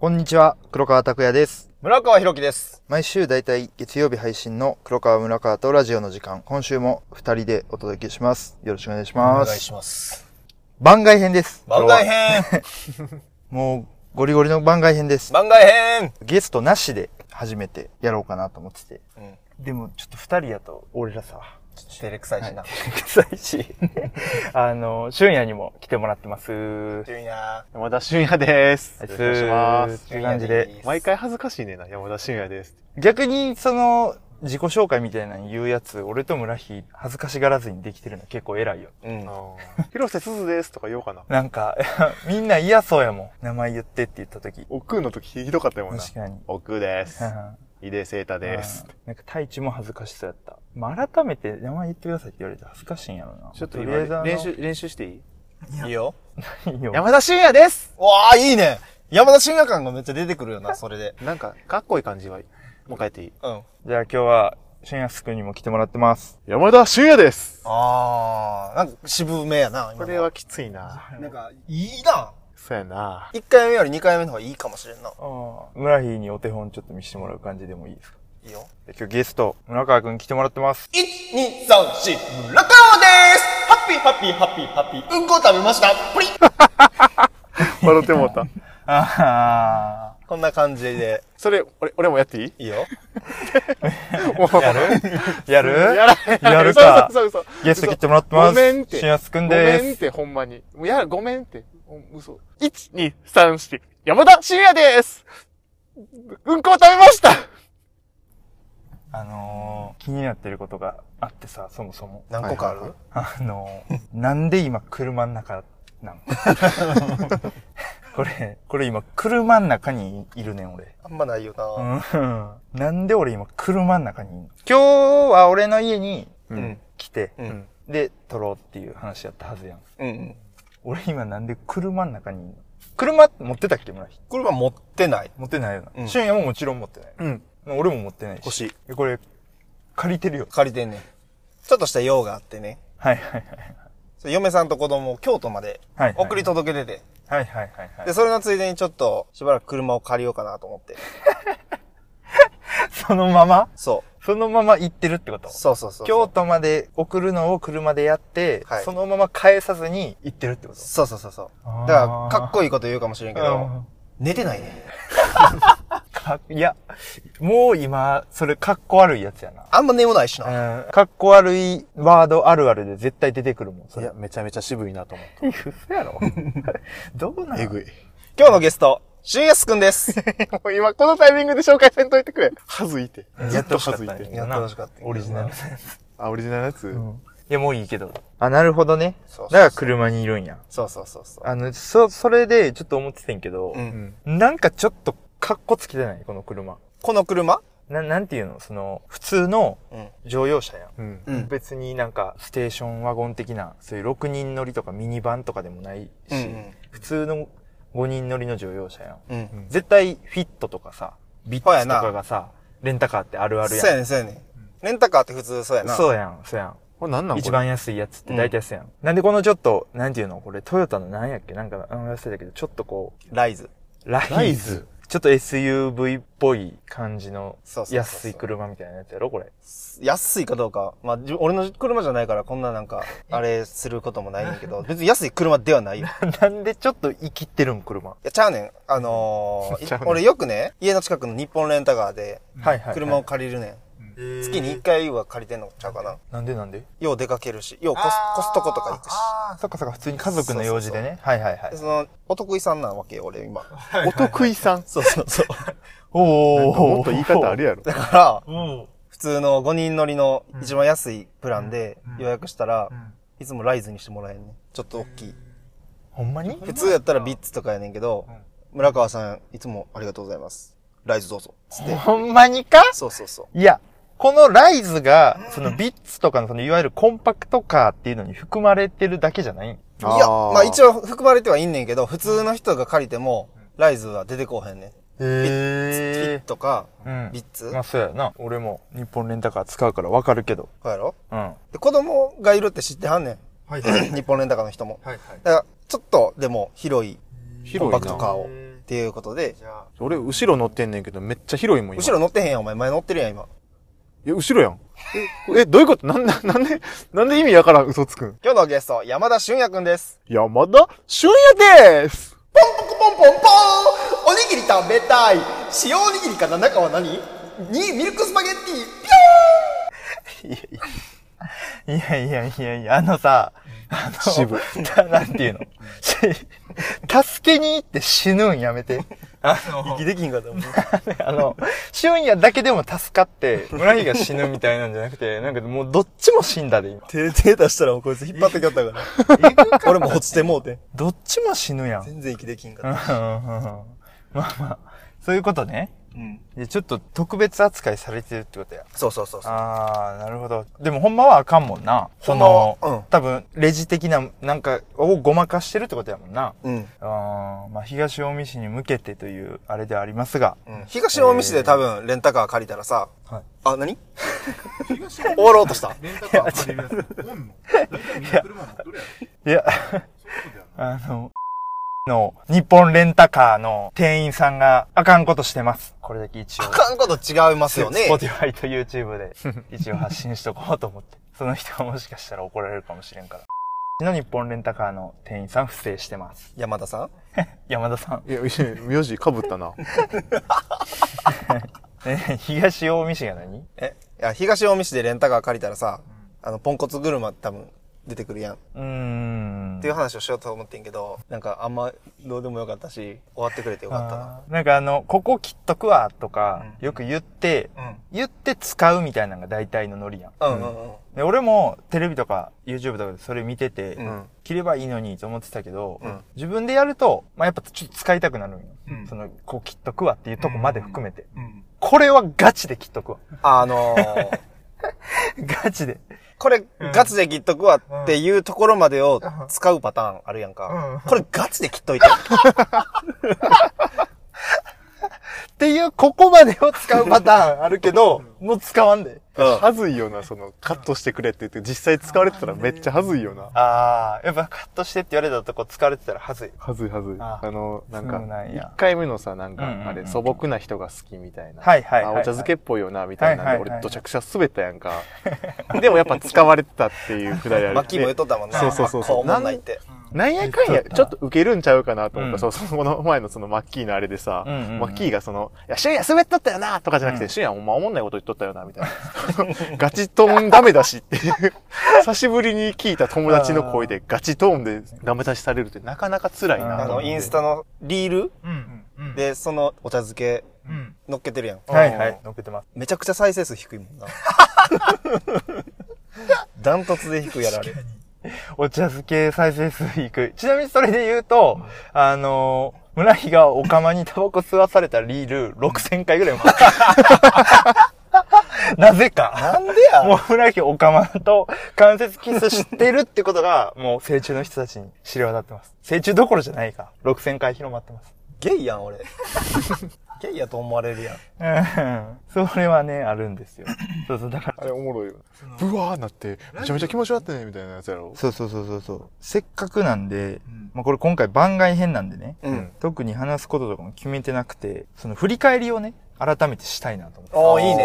こんにちは、黒川拓也です。村川博樹です。毎週だいたい月曜日配信の黒川村川とラジオの時間、今週も二人でお届けします。よろしくお願いしおます。願いします。番外編です。番外編 もう、ゴリゴリの番外編です。番外編ゲストなしで初めてやろうかなと思ってて。うん。でも、ちょっと二人やと、俺らさ、照れくさいしな。臭いし、あの、俊也にも来てもらってます。純也。山田俊也です。はいよろしくお願いします。という感じで。毎回恥ずかしいねんな、山田俊也です。逆に、その、自己紹介みたいなの言うやつ、俺と村木、恥ずかしがらずにできてるの結構偉いよ。うん。広瀬すずですとか言おうかな。なんか、みんな嫌そうやもん。名前言ってって言った時。奥の時ひどかったよな。確かに。奥ですう。ん井出聖太です。なんか、太一も恥ずかしそうやった。まあ、改めて名前言ってくださいって言われて恥ずかしいんやろな。ちょっとりあえずあの今練習、練習していい？いいよ。いいよ山田俊也ですわあ、いいね。山田進也感がめっちゃ出てくるよな、それで。なんか、かっこいい感じは、もう一回やっていいうん。じゃあ今日は、俊也くんにも来てもらってます。山田俊也ですあー、なんか渋めやな、これはきついな。なんか、いいな。そうやな。1回目より2回目の方がいいかもしれんな。ああ。村木にお手本ちょっと見せてもらう感じでもいいですか？いいよ。で今日ゲスト、村川くん来てもらってます。1、2、3、4、村川ですハッピーハッピーハッピーハッピー。うんこ食べましたプリッ 笑ってもうた。あこんな感じで。それ、俺、俺もやっていい？いいよ。あ。やる？やる？やらやるか嘘嘘嘘嘘ゲスト来てもらってます。ごめんって。俊也くんごです。めんって、ほんまに。もうや、ごめんって。お嘘。1、2、3、4、山田俊也ですうんこを食べましたあのー、気になってることがあってさ、そもそも。何個かある、あのー、なんで今車の中なん？これ、これ今車の中にいるねん、俺。あんまないよな。うん。なんで俺今車の中にいんの？今日は俺の家にうん。来て、うん。で、撮ろうっていう話やったはずやん。うん。俺今なんで車の中にいんの？車持ってたっけ村木これは持ってない。持ってないよな。うん俊也ももちろん持ってない。うん。俺も持ってないし。欲しい。えこれ、借りてるよ。借りてんねん。ちょっとした用があってね。はいはいはい。嫁さんと子供を京都まで送り届けてて。はいはいはいはいで、。それのついでにちょっとしばらく車を借りようかなと思って。そのまま？そそのまま行ってるってこと？う。そうそうそう。京都まで送るのを車でやって、はいそのまま返さずに行ってるってこと？そうそうそうそう。だから、かっこいいこと言うかもしれんけどうん、寝てないね。かいや、もう今、それかっこ悪いやつやな。あんま寝もないしうな。ん、かっこ悪いワードあるあるで絶対出てくるもん、それいや、。めちゃめちゃ渋いなと思っ 嘘やろ どうなた。のえぐい。今日のゲスト、俊安くんです。もう今このタイミングで紹介せんといてくれ。はずいて。やってほしかったんやってほしかったオリジナル。あ、オリジナルのやつ、いや、もういいけど。あ、なるほどね。そうそうそうだから車にいるんや。そうそうそうそう。あの、そ、それでちょっと思っててんけど、うん。なんかちょっとかっこつけてない？この車。この車？な、なんていうの？その、普通のうん。乗用車やん。うん。うん。別になんかステーションワゴン的な、そういう6人乗りとかミニバンとかでもないし、うん普通の5人乗りの乗用車やん。うん。うん。絶対フィットとかさ、ビッツとほやなかがさ、レンタカーってあるあるやん。そうやねん、そうやねん。レンタカーって普通そうやな。そうやん、そうやん。これなんなんこれ？一番安いやつって大体安いやん。なんでこのちょっと、なんていうの？これトヨタのなんやっけ？なんか、あの忘れたけど、ちょっとこ。う、ライズ。ライズ？ちょっと SUV っぽい感じの安い車みたいなやつやろこれ。安いかどうか。まあ、じ俺の車じゃないからこんななんか、あれすることもないねんけど、別に安い車ではないよ。い なんでちょっと生きってるん車？や、ちゃうねん。あのー 俺よくね、家の近くの日本レンタカーで、はいはい、はい。車を借りるねん。月に1回は借りてんのちゃうかな？なんでなんで？よう出かけるし、ようコスコストコとか行くし。ああ、そっかそっか、普通に家族の用事でね。はいはいはいで。その、お得意さんなわけよ、俺今。お得意さん？そうそうそう。おもっと言い方あるやろ。だから、うん。普通の5人乗りの一番安いプランで予約したら、んいつもライズにしてもらえんねん。ちょっと大きい。ほんまに？普通やったらビッツとかやねんけど、村川さん、いつもありがとうございます。ライズどうぞ。つって。ほんまにか？そうそうそう。いや、このライズが、そのビッツとかのそのいわゆるコンパクトカーっていうのに含まれてるだけじゃない？んいや、まあ一応含まれてはいんねんけど、普通の人が借りても、ライズは出てこうへんねん。フィッへトか、うんビッツ、まあそうやな。俺も日本レンタカー使うからわかるけど。こうやろ？うん。で、子供がいるって知ってはんねん。はい 日本レンタカーの人も。はいはい。だから、ちょっとでも広いコン広いなパクトカーをっていうことで、俺、後ろ乗ってんねんけど、めっちゃ広いもん、今。後ろ乗ってへんやん、お前。前乗ってるやん、今。いや、後ろやん。え、え、どういうこと？なんで、なんで、なんで意味わからん嘘つくん？今日のゲスト、山田俊也くんです。山田俊也ですポンポンポンおにぎり食べたい塩おにぎりかな中は何に、ミルクスパゲッティピいやいやいやいや、あのさ、あの、渋ななんていうのし助けに行って死ぬんやめて。あの、息できんかったもん。あの、俊也だけでも助かって、村木が死ぬみたいなんじゃなくて、なんかもうどっちも死んだで、今。手、手出したらこいつ引っ張ってきよったから。俺も落ちてもうて。どっちも死ぬやん。全然息できんうんかった。まあまあ、そういうことね。うん。でちょっと特別扱いされてるってことや。そうそうそうそう。あー、なるほど。でもほんまはあかんもんな。その、うん多分、レジ的な、なんか、をごまかしてるってことやもんな。うん。あーまあ、東近江市に向けてという、あれではありますが。うん。東近江市で多分、レンタカー借りたらさ、はい。あ、何？終わろうとした。レンタカー借りるやつ、おんの？車持っとるやろ。いや、あの、の、日本レンタカーの店員さんがあかんことしてます。これだけ一応あ。かんこと違いますよね。Spotify と YouTube で一応発信しとこうと思って。その人がもしかしたら怒られるかもしれんから。の日本レンタカーの店員さん不正してます。山田さん？山田さん。いや、名字被ったな。え、東近江市が何？え、いや、東近江市でレンタカー借りたらさ、あの、ポンコツ車多分出てくるやん。っうーん。ていう話をしようと思ってんけど、なんかあんまどうでもよかったし、終わってくれてよかったな。なんかあの、ここ切っとくわとか、うんよく言って、うん。言って使うみたいなのが大体のノリやん。うんうんうん。で俺もテレビとか YouTube とかでそれ見てて、うん切ればいいのにと思ってたけど、うん自分でやると、まあ、やっぱちょっと使いたくなるんよ。うんその、こう切っとくわっていうとこまで含めて。うん。これはガチで切っとくわ。あのー、ガチで。これ、ガチで切っとくわっていうところまでを使うパターンあるやんか。これガチで切っといて。っていう、ここまでを使うパターンあるけど、もう使わんで。うんはずいよな、その、カットしてくれって言って、実際使われてたらめっちゃはずいよな。ああ、やっぱカットしてって言われたとこ使われてたらはずい。はずいはずい。ああの、なんか一回目のさ、なんかあれ、素朴な人が好きみたいな。はいはいお茶漬けっぽいよな、みたいな俺、どちゃくちゃ滑ったやんか。でもやっぱ使われてたっていうくだりある。マッキーも言っとったもんな。そうそうそうそうこう思んないって。なんやかんや、ちょっと受けるんちゃうかなと思った。うんそう、そのこの前のそのマッキーのあれでさ、うんうんうんマッキーがその、いや、シュンヤ滑っとったよなとかじゃなくて、うんシュンヤお前思んないこと言っとったよなみたいな。ガチトーンダメ出しっていう、久しぶりに聞いた友達の声でガチトーンでダメ出しされるってなかなか辛いなあの。インスタのリール？うん。うん。で、そのお茶漬けうん。乗っけてるやん。はいはい。乗っけてます。めちゃくちゃ再生数低いもんな。ダントツで低いやられ。お茶漬け再生数低い。ちなみにそれで言うと、あのー、村木がお釜にタバコ吸わされたリール6000回ぐらい回った。なぜか。なんでやもう村木お釜と関節キスしてるってことが、もう成虫の人たちに知れ渡ってます。成虫どころじゃないか。6000回広まってます。ゲイやん、俺。ゲイやと思われるやん。うん。それはね、あるんですよ。そうそう、だから。あれおもろいよ。ブワーなって、めちゃめちゃ気持ち悪ってね、みたいなやつやろ？そうそうそうそうそう。せっかくなんで、んまあこれ今回番外編なんでね、うん。特に話すこととかも決めてなくて、その振り返りをね、改めてしたいなと思って。ああ、いいね。ね。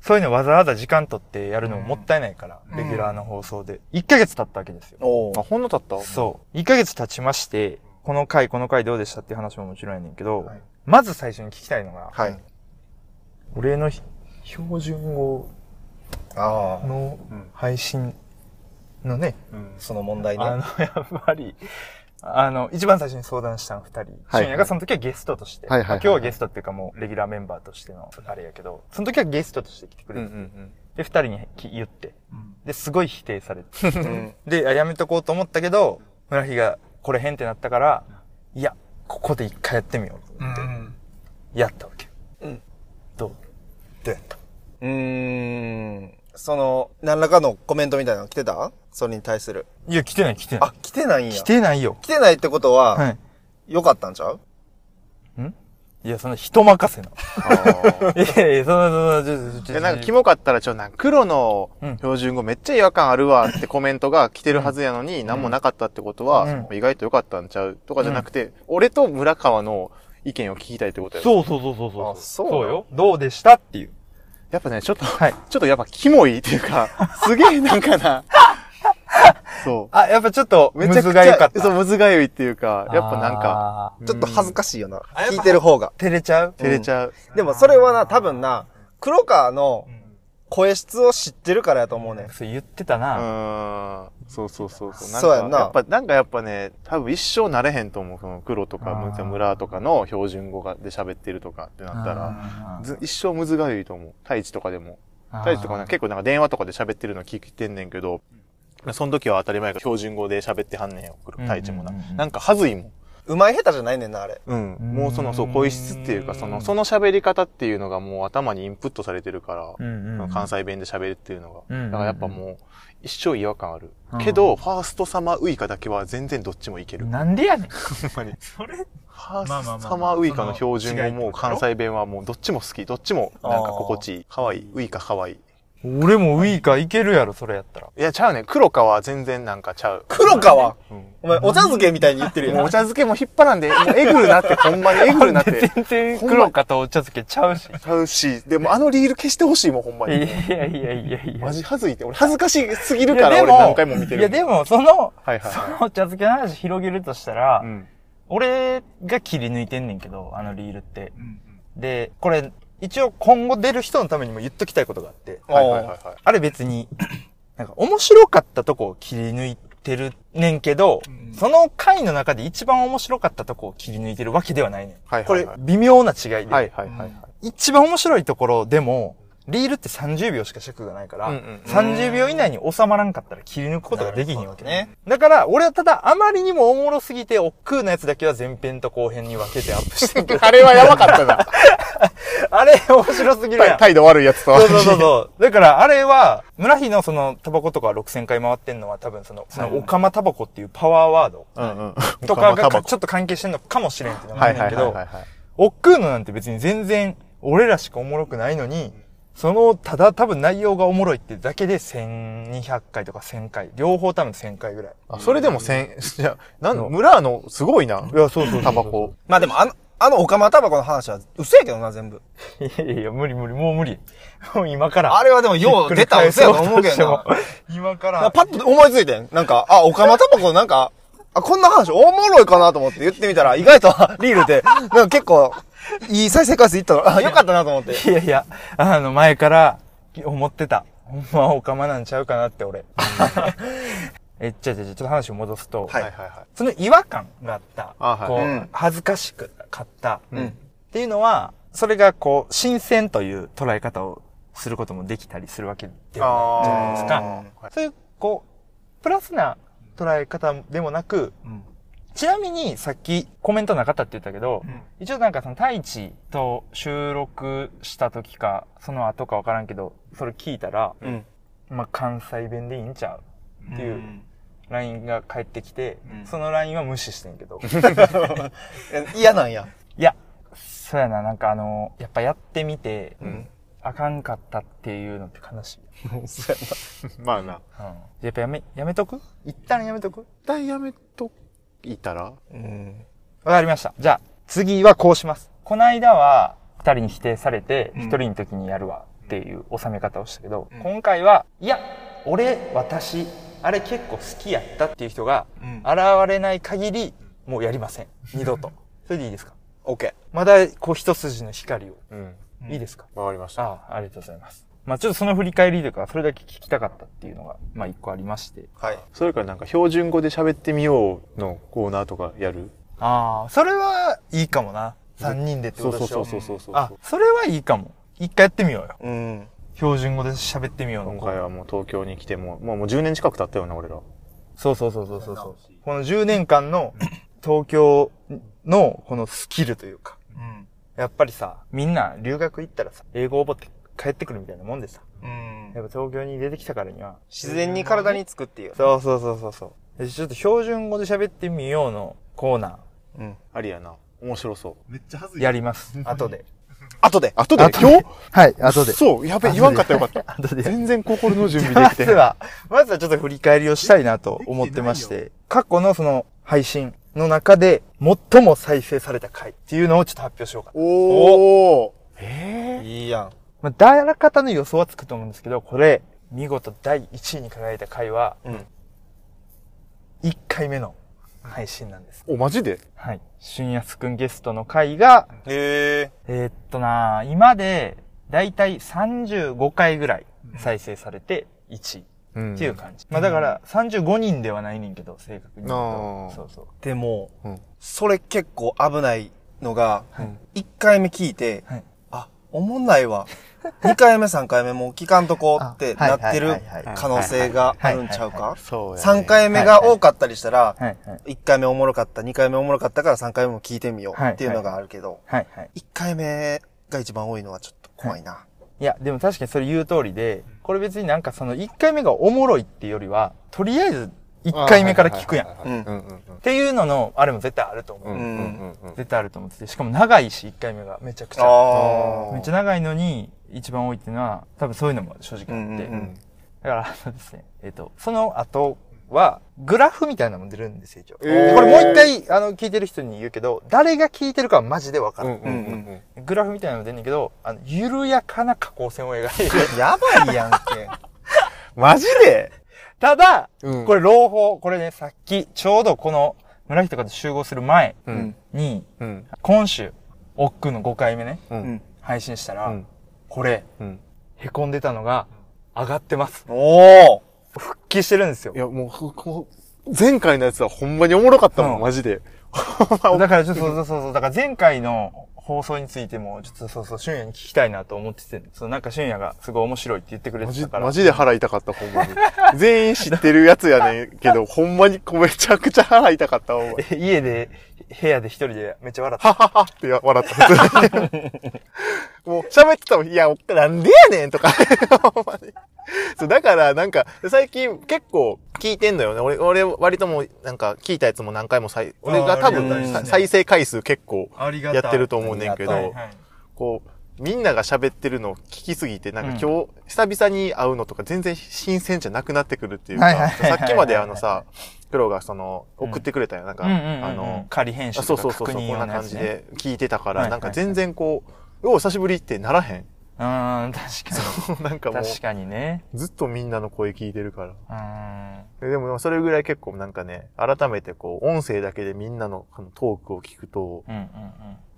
そういうのわざわざ時間取ってやるのももったいないから、うんレギュラーの放送で。1ヶ月経ったわけですよ。あ、ほんの経った？そう。1ヶ月経ちまして、この回、この回どうでしたっていう話ももちろんやねんけど、はいまず最初に聞きたいのが、はい。俺のひ標準語のうん配信のね、うん。その問題あのね。、やっぱり、あの、一番最初に相談したの二人。はい俊也がその時はゲストとして。はいはいはいまあ今日はゲストっていうかもう、レギュラーメンバーとしての、あれやけど、その時はゲストとして来てくうんうれて、んで、二人にき言って、うん。で、すごい否定されて。うん。で、あやめとこうと思ったけど、村木が、これ変ってなったから、いや、ここで一回やってみようと思って、うん。やったわけ。うん。どう？どうやった？うーん。その、何らかのコメントみたいなの来てた？それに対する。いや、来てない来てない。あ、来てないんや。来てないよ。来てないってことは、はい。良かったんちゃう？いや、その人任せな。あいやいや、その、その、ちょ、ちょ、ちょ、で、なんか、キモかったら、ちょ、なんか黒のうん。標準語めっちゃ違和感あるわってコメントが来てるはずやのに、何もなかったってことは、うん。意外と良かったんちゃうとかじゃなくて、俺と村川の意見を聞きたいってことやろ。そうそうそうそうそう？そうよ。どうでしたっていう。やっぱね、ちょっと、はい。ちょっとやっぱキモいっていうか、すげえなんかな、そあ、やっぱちょっと、う。めむちゃくちゃずがゆかっ、た。そう、むずがゆいっていうか、やっぱなんか、かちょっと恥ずかしい。よな。聞いてる方が。照れちゃう？照れちゃう。でもそれはな、多分な、黒川の声質を知ってるからやと思うね。そう言ってたうな。ーん。そうそうそうそう。なんかそうやんなやっぱ、なんかやっぱね、多分一生なれへんと思う。その黒とか村とかの標準語がで喋ってるとかってなったら、一生むずがゆいと思う。太一とかでも。太一とかね結構なんか電話とかで喋ってるの聞いてんねんけど、その時は当たり前が標準語で喋ってはんねんよ、うん太一もな。なんかはずいもん。うまい下手じゃないねんな、あれ。うん。うんもうその、そう、声質っていうか、その、その喋り方っていうのがもう頭にインプットされてるから、関西弁で喋るっていうのが。だからやっぱもう、一生違和感あるうん。けど、ファーストサマーウイカだけは全然どっちもいける。なんでやねん。ほんまに。それファーストサマーウイカの標準語も関西弁はもうどっちも好き。どっちもなんか心地いい。可愛い。ウイカ可愛い。俺もウイカいけるやろ、それやったら。いや、ちゃうねん。黒川は全然なんかちゃう。黒川？うん。お前、お茶漬けみたいに言ってるよ。もうお茶漬けも引っ張らんで、もうえぐるなって、ほんまにえぐるなって。全然黒かとお茶漬けちゃうし。ちゃうし、でもあのリール消してほしいもん、ほんまいやに。いやいやいやいや。マジ恥ずいって。俺恥ずかしすぎるから俺何回も見てる。いやでも、その、はいはいそはのお茶漬けの話広げるとしたら、い。うん。俺が切り抜いてんねんけど、あのリールって。で、これ、一応今後出る人のためにも言っときたいことがあって、はいはいはいはい。あれ別に、なんか面白かったとこを切り抜いてるねんけど、その回の中で一番面白かったとこを切り抜いてるわけではないねん。これはいはいはい、微妙な違いで。はいはいはいはい。一番面白いところでも、リールって30秒しか尺がないから、うんうん30秒以内に収まらんかったら切り抜くことができひんわけね。だから、俺はただあまりにもおもろすぎて、億劫なやつだけは前編と後編に分けてアップしてんけど、あれはやばかったな。あれ面白すぎるやん。態度悪いやつと。そうそうそうそう。だから、あれは、村日のその、タバコとか6000回回ってんのは多分その、その、オカマタバコっていうパワーワードうんうん。とかがちょっと関係してんのかもしれんっていうのがはいはいあるんだけど、はいはいはい。億劫のなんて別に全然、俺らしかおもろくないのに、その、ただ多分内容がおもろいってだけで1200回とか1000回。両方多分1000回ぐらい。あ、それでも千、じゃなん村の、すごいな。いや、そうそうタバコ。まあでも、あの、あの、オカマタバコの話は嘘やけどな、全部。いやいや、無理無理、もう無理。もう今から。あれはでも、よう出た嘘やと思うけどな。今かなら。パッと思いついてん。なんか、あ、オカマタバコなんか、あ、こんな話おもろいかなと思って言ってみたら、意外と リールって、なんか結構、いい再生回数いったの、あ、よかったなと思って。いやいや、あの、前から思ってた。ほんまはオカマなんちゃうかなって俺。え、ちゃちゃちゃ、ちょっと話を戻すと、はいはいはいはい。その違和感があった。あはいこう、うん恥ずかしくかった。うんっていうのは、それがこう、新鮮という捉え方をすることもできたりするわけではないじゃないですか。あそういう、こう、プラスな捉え方でもなく、ちなみにさっきコメントなかったって言ったけど、一応なんかその太一と収録した時か、その後かわからんけど、それ聞いたら、うん。まあ関西弁でいいんちゃうっていう LINE が返ってきて、うんその LINE は無視してんけど。え 嫌なんや。いや、そうやな、なんかあの、やっぱやってみて、んあかんかったっていうのって悲しい。そうまあな。うん。やっぱやめ、やめとく？一旦やめとく？一旦やめといたら？うん。わかりました。じゃあ、次はこうします。この間は、二人に否定されて、一人の時にやるわっていう収め方をしたけど、今回は、いや、俺、私、あれ結構好きやったっていう人が、うん現れない限り、もうやりません。二度と。それでいいですか？オッケー。まだ、こう、一筋の光を。うん。いいですか？わかりました。ああ、ありがとうございます。まあちょっとその振り返りというか、それだけ聞きたかったっていうのが、まあ一個ありまして。はい。それからなんか標準語で喋ってみようのコーナーとかやるああ、それはいいかもな。三人でってことでしょそうそうそうそうそうあ、それはいいかも。一回やってみようよ。うん。標準語で喋ってみようの今回はもう東京に来ても、もうもう10年近く経ったよな、俺ら。そうそうそうそうそうそう。この10年間の 東京のこのスキルというか。うん。やっぱりさ、みんな留学行ったらさ、英語を覚えて帰ってくるみたいなもんでさ。うん。やっぱ東京に出てきたからには。自然に体につくっていう。そうそうそうそうそう。でちょっと標準語で喋ってみようのコーナうん。ありやな。面白そう。めっちゃはずーい。やります。後で。後で？後で？後で今日？はい、後で。そう、やべ、言わんかったよかった。後で。全然心の準備できてまず。は、まずはちょっと振り返りをしたいなと思ってまして、過去のその配信、の中で最も再生された回っていうのをちょっと発表しようかな。おおえいいやん。まあ、誰方の予想はつくと思うんですけど、これ、見事第1位に輝いた回は、うん1回目の配信なんです。ー、お、マジで？はい。俊安くんゲストの回が、へえ。えーっとな今で、だいたい35回ぐらい再生されて1位うんっていう感じ。まあだから、35人ではないねんけど、正確に言うそうそう。でも、うんそれ結構危ないのがはい、一、回目聞いて、はいあ、おもんないわ。二回目、三回目もう聞かんとこってあなってる可能性があるんちゃうか？そうや、ね。三回目が多かったりしたら、はいはい。一回目おもろかった、二回目おもろかったから三回目も聞いてみようはいっていうのがあるけど、はいはい。一回目が一番多いのはちょっと怖いな。いや、でも確かにそれ言う通りで、これ別になんかその1回目がおもろいっていうよりは、とりあえず1回目から聞くやん。っ。ていうのの、あれも絶対あると思う。うんうんうんうん。絶対あると思ってて、しかも長いし、1回目がめちゃくちゃ。あめっちゃ長いのに、一番多いっていうのは、多分そういうのも正直あって。うんうんうんだから、そうですね。えっ、と、その後は、グラフみたいなのも出るんですよ、一応。えーでこれもう一回、あの、聞いてる人に言うけど、誰が聞いてるかはマジでわかる。うんうんうんうん。グラフみたいなのも出んねんけど、あの、緩やかな下降線を描いてる。やばいやんけ。マジで？ただ、うんこれ朗報、これね、さっき、ちょうどこの、村人が集合する前うん。に、うん。今週、奥の5回目ね。配信したら、うんこれ、うん。凹んでたのが、上がってます。おー復帰してるんですよい。や、もう前回のやつはほんまにおもろかったもんマジで。だからちょっと、そうそうそう、だから前回の放送についても、ちょっとそうそう、俊也に聞きたいなと思ってて、そうなんか俊也がすごい面白いって言ってくれてたから。マジで腹痛かった、ほんまに。全員知ってるやつやねんけど、ほんまにめちゃくちゃ腹痛かった、お 家で、部屋で一人でめっちゃ笑った。はははって笑った。もう喋ってたもん、いや、なんでやねんとか。ほんまに そう、だから、なんか、最近結構聞いてんのよね。俺、俺、割ともう、なんか、聞いたやつも何回も再、俺が多分、再生回数結構、ありがやってると思うねんけどはいはいこう、みんなが喋ってるのを聞きすぎて、なんかうん今日、久々に会うのとか全然新鮮じゃなくなってくるっていうか、さっきまであのさ、黒がその、送ってくれたよ。なんか、うんうんうんうん、あの、仮編集とかうそうそうそう、こんな。感じで聞いてたから、はいはいなんか全然こう、お久しぶりってならへん。うーん、確かなんかに。もう、確かにね。ずっとみんなの声聞いてるから。うーん。ででも、それぐらい結構なんかね、改めてこう、音声だけでみんなのこのトークを聞くと、うんうん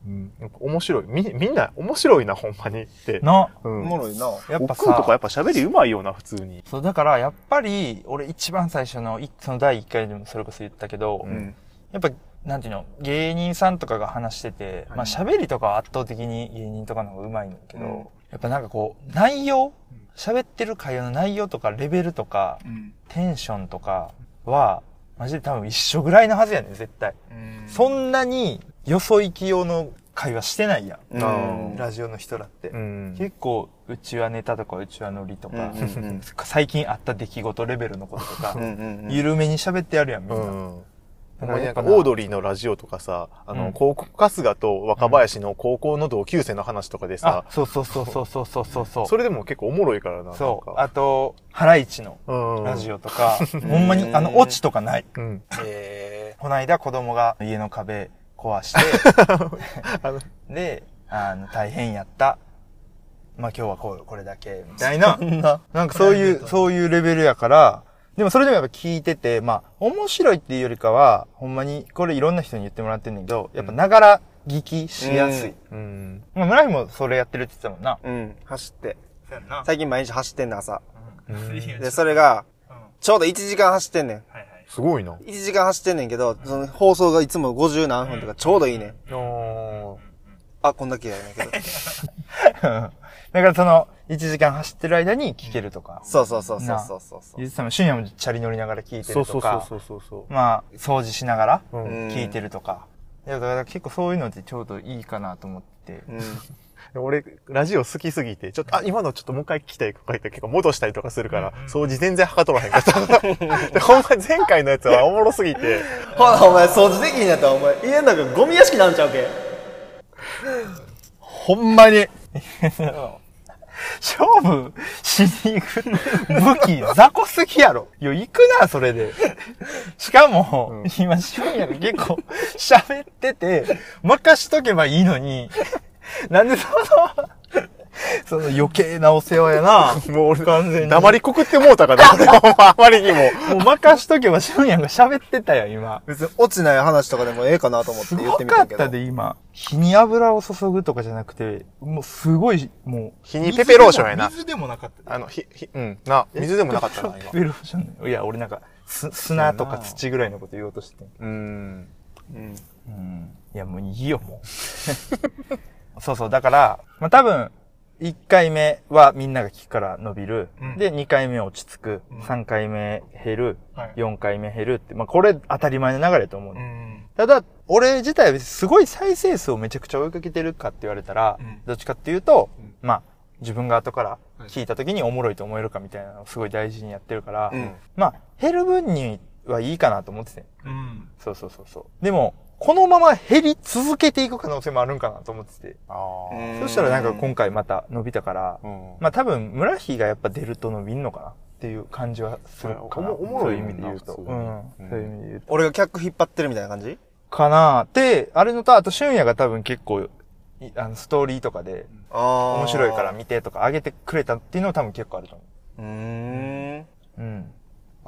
うん、なんか面白い。み、みんな面白いな、ほんまにって うん。。な、うおもん。ろいな。やっぱ奥君とかやさ、っぱ喋りうまいよな、普通に。そう、だからやっぱり、俺一番最初の、いその第1回でもそれこそ言ったけど、うんやっぱ、なんていうの、芸人さんとかが話してて、まあ喋りとかは圧倒的に芸人とかの方が上手いんだけど、うんやっぱなんかこう、内容喋ってる会話の内容とかレベルとか、うん。テンションとかは、マジで多分一緒ぐらいのはずやねん、絶対。そんなに、よそ行き用の会話してないやん。うんラジオの人らって。うん。結構、うちはネタとか、うちはノリとか、最近あった出来事レベルのこととか、うんうんうん。緩めに喋ってやるやん、みんな。うん。ほんまになんか、オードリーのラジオとかさ、あの、うん高校、春日と若林の高校の同級生の話とかでさあ、、そうそうそうそうそうそうそうそう。それでも結構おもろいからな。そう。あと、ハライチのうん。ラジオとか、ほんまに、あの、オチとかない。うん。えー、この間子供が家の壁壊して、で、あの、大変やった。まあ、今日はこう、これだけ、みたいな。な。なんかそういう、そういうレベルやから、でもそれでもやっぱ聞いてて、まあ、面白いっていうよりかは、ほんまに、これいろんな人に言ってもらってんねんけど、やっぱながら聞きしやすい。うん。まあ、村井もそれやってるって言ってたもんな。うん。走って。そうやんな。最近毎日走ってんねん、朝。うんで、それが、ちょうど1時間走ってんねん。すごいな。1時間走ってんねんけど、その放送がいつも50何分とかちょうどいいねん。ああ、こんだけやねんけど。だからその、1時間走ってる間に聞けるとか。そうそうそうそうそうそうそう。言ってたもん、深夜もチャリ乗りながら聞いてそうそうそうるとか、そうそうそう。まあ、掃除しながら聞いてるとか。いや、だから結構そういうのってちょうどいいかなと思って。うん。俺、ラジオ好きすぎて、ちょっと、あ、今のちょっともう一回聞きたいとか言って結構戻したりとかするから、掃除全然はかとらへんかった。でほんま前回のやつはおもろすぎて、ほな、お前掃除できひんやったらお前、家の中ゴミ屋敷なんちゃうけ？ほんまに。勝負ししに行く武器雑魚すぎやろ。いや、行くな、それで。しかも、今、シオンヤが結構喋ってて、任しとけばいいのに、なんでその、その余計なお世話やな。もう俺、完全に。黙りこくってもうたから、あまりにも。もう任しとけばシオンヤが喋ってたよ、今。別に落ちない話とかでもええかなと思ってす言っごてみたけど。かったで、今。火に油を注ぐとかじゃなくて、もうすごい、もう。日にペペローションやな。水でもなかった。あの、ひ、ひ、うん、な、水でもなかったな、今。ペペローションねいや、俺なんか、す砂とか土ぐらいのこと言おうとして。うーん。うん。いや、もういいよ、もう。そうそう、だから、まあ、多分、1回目はみんなが聞くから伸びる。うんで、2回目落ち着く。3回目減る。はい4回目減るって。まあ、これ当たり前の流れだと思う、うん。ただ、俺自体はすごい再生数をめちゃくちゃ追いかけてるかって言われたら、うんどっちかっていうと、まあ、自分が後から聞いた時におもろいと思えるかみたいなのをすごい大事にやってるから、うんまあ、減る分にはいいかなと思ってて。うん。そうそうそうそう。でも、このまま減り続けていく可能性もあるんかなと思ってて。そしたらなんか今回また伸びたから、うん。まあ多分、村木がやっぱ出ると伸びんのかなっていう感じはするかな。そういう意味で言うと。うん。うんそういう意味で言うと。俺が客引っ張ってるみたいな感じ？かなで、あれのと、あと、俊也が多分結構、いあの、ストーリーとかで。面白いから見てとか上げてくれたっていうのは多分結構あると思うーん。う。うん。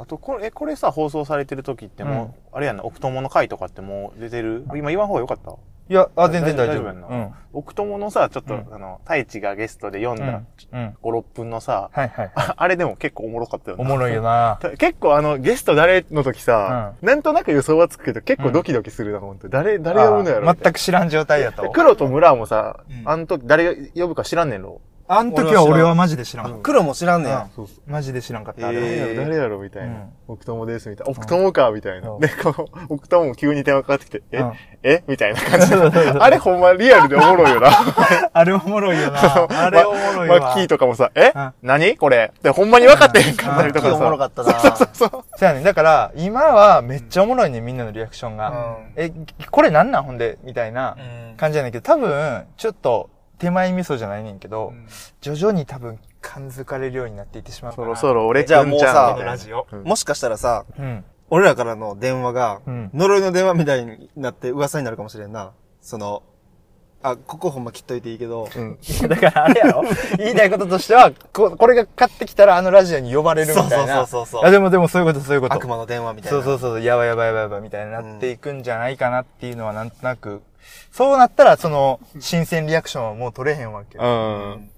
あと、これ、え、これさ、放送されてる時ってもう、あれやんな、奥友の回とかってもう出てる？今言わん方がよかった？いや、あ、全然大丈夫。やんな。うん。奥友のさ、ちょっと、うんあの、太一がゲストで読んだうん。うん。5、6分のさ、はいはいはい。あ あれでも結構おもろかったよな。おもろいよなた 結構あの、ゲスト誰の時さ、なんとなく予想はつくけど、結構ドキドキするな、ほんと。誰、誰呼ぶのやろ？全く知らん状態やと。黒と村もさ、うんあの時誰呼ぶか知らんねんろ？あの時は俺はマジで知らん。黒も知らんねや。そうそう。マジで知らんかった。誰やろ、ー誰やろみたいなうん。奥友です、みたいな。奥友か、みたいなう。んで、この、奥友も急に電話かかってきて、えうんえみたいな感じで。あれほんまリアルでおもろいよな。あれおもろいよな。あれおもろいわ。マッキーとかもさ、えうん何？これで、ほんまに分かってへんかったりとかマッキーおもろかさ。ったな。そうやねん。だから、今はめっちゃおもろいねん、みんなのリアクションが。うんえ、これなんなん？ほんでみたいなうん感じやねんけど、多分、ちょっと手前味噌じゃないねんけど、ん徐々に多分感づかれるようになっていってしまうかそな。ろそろ俺じゃあくんちゃんもうさ。うんもしかしたらさ、うん。俺らからの電話がうん、呪いの電話みたいになって噂になるかもしれんな。その、あ、ここほんま切っといていいけど、うん。だからあれやろ言いたいこととしては、ここれが買ってきたらあのラジオに呼ばれるみたいな。そうそうそうそうでもでもそういうことそういうこと。悪魔の電話みたいな。そうそうそう、やばいやばいやばいやばいみたいになっていくんじゃないかなっていうのはなんとなく、そうなったらその、新鮮リアクションはもう取れへんわけよ。うん。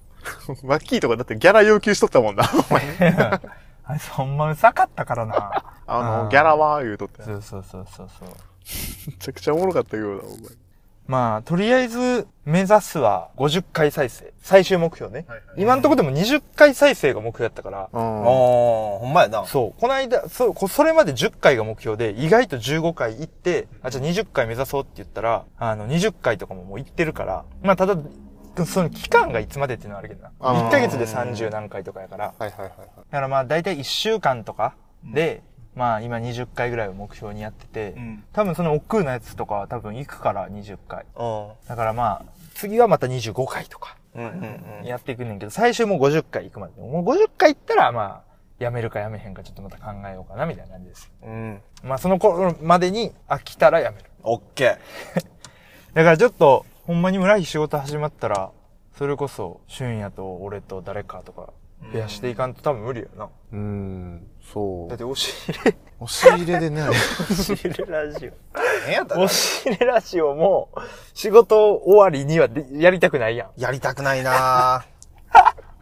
マッキーとかだってギャラ要求しとったもんな。お前 あいつほんまうざかったからな。あの、うんギャラは言うとって。そうそうそうそうそう。めちゃくちゃおもろかったようだ、お前。まあ、とりあえず、目指すは50回再生。最終目標ね。はいはい今んとこでも20回再生が目標やったから、うん。ああ、ほんまやな。そう。この間、そう、こそれまで10回が目標で、意外と15回行って、あ、じゃあ20回目指そうって言ったら、あの、20回とかももう行ってるから、まあ、ただ、その期間がいつまでっていうのはあるけどな。あー1ヶ月で30何回とかやから。はいはいはいはい。だからまあ、だいたい1週間とかで、まあ、今20回ぐらいを目標にやってて、うん。多分その億劫なやつとかは多分行くから20回。うん。だからまあ、次はまた25回とか。やっていくねんけど、最終もう50回行くまで。もう50回行ったらまあ、やめるかやめへんかちょっとまた考えようかなみたいな感じです。うん。まあその頃までに飽きたらやめる。オッケ だからちょっと、ほんまに村木仕事始まったら、それこそ、俊也と俺と誰かとか、増やしていかんと多分無理やな。うーん、そう。だって押し入れ、押し入れでね、押し入れラジー。何やったオ。押し入れラジオも、仕事終わりにはでやりたくないやん。やりたくないな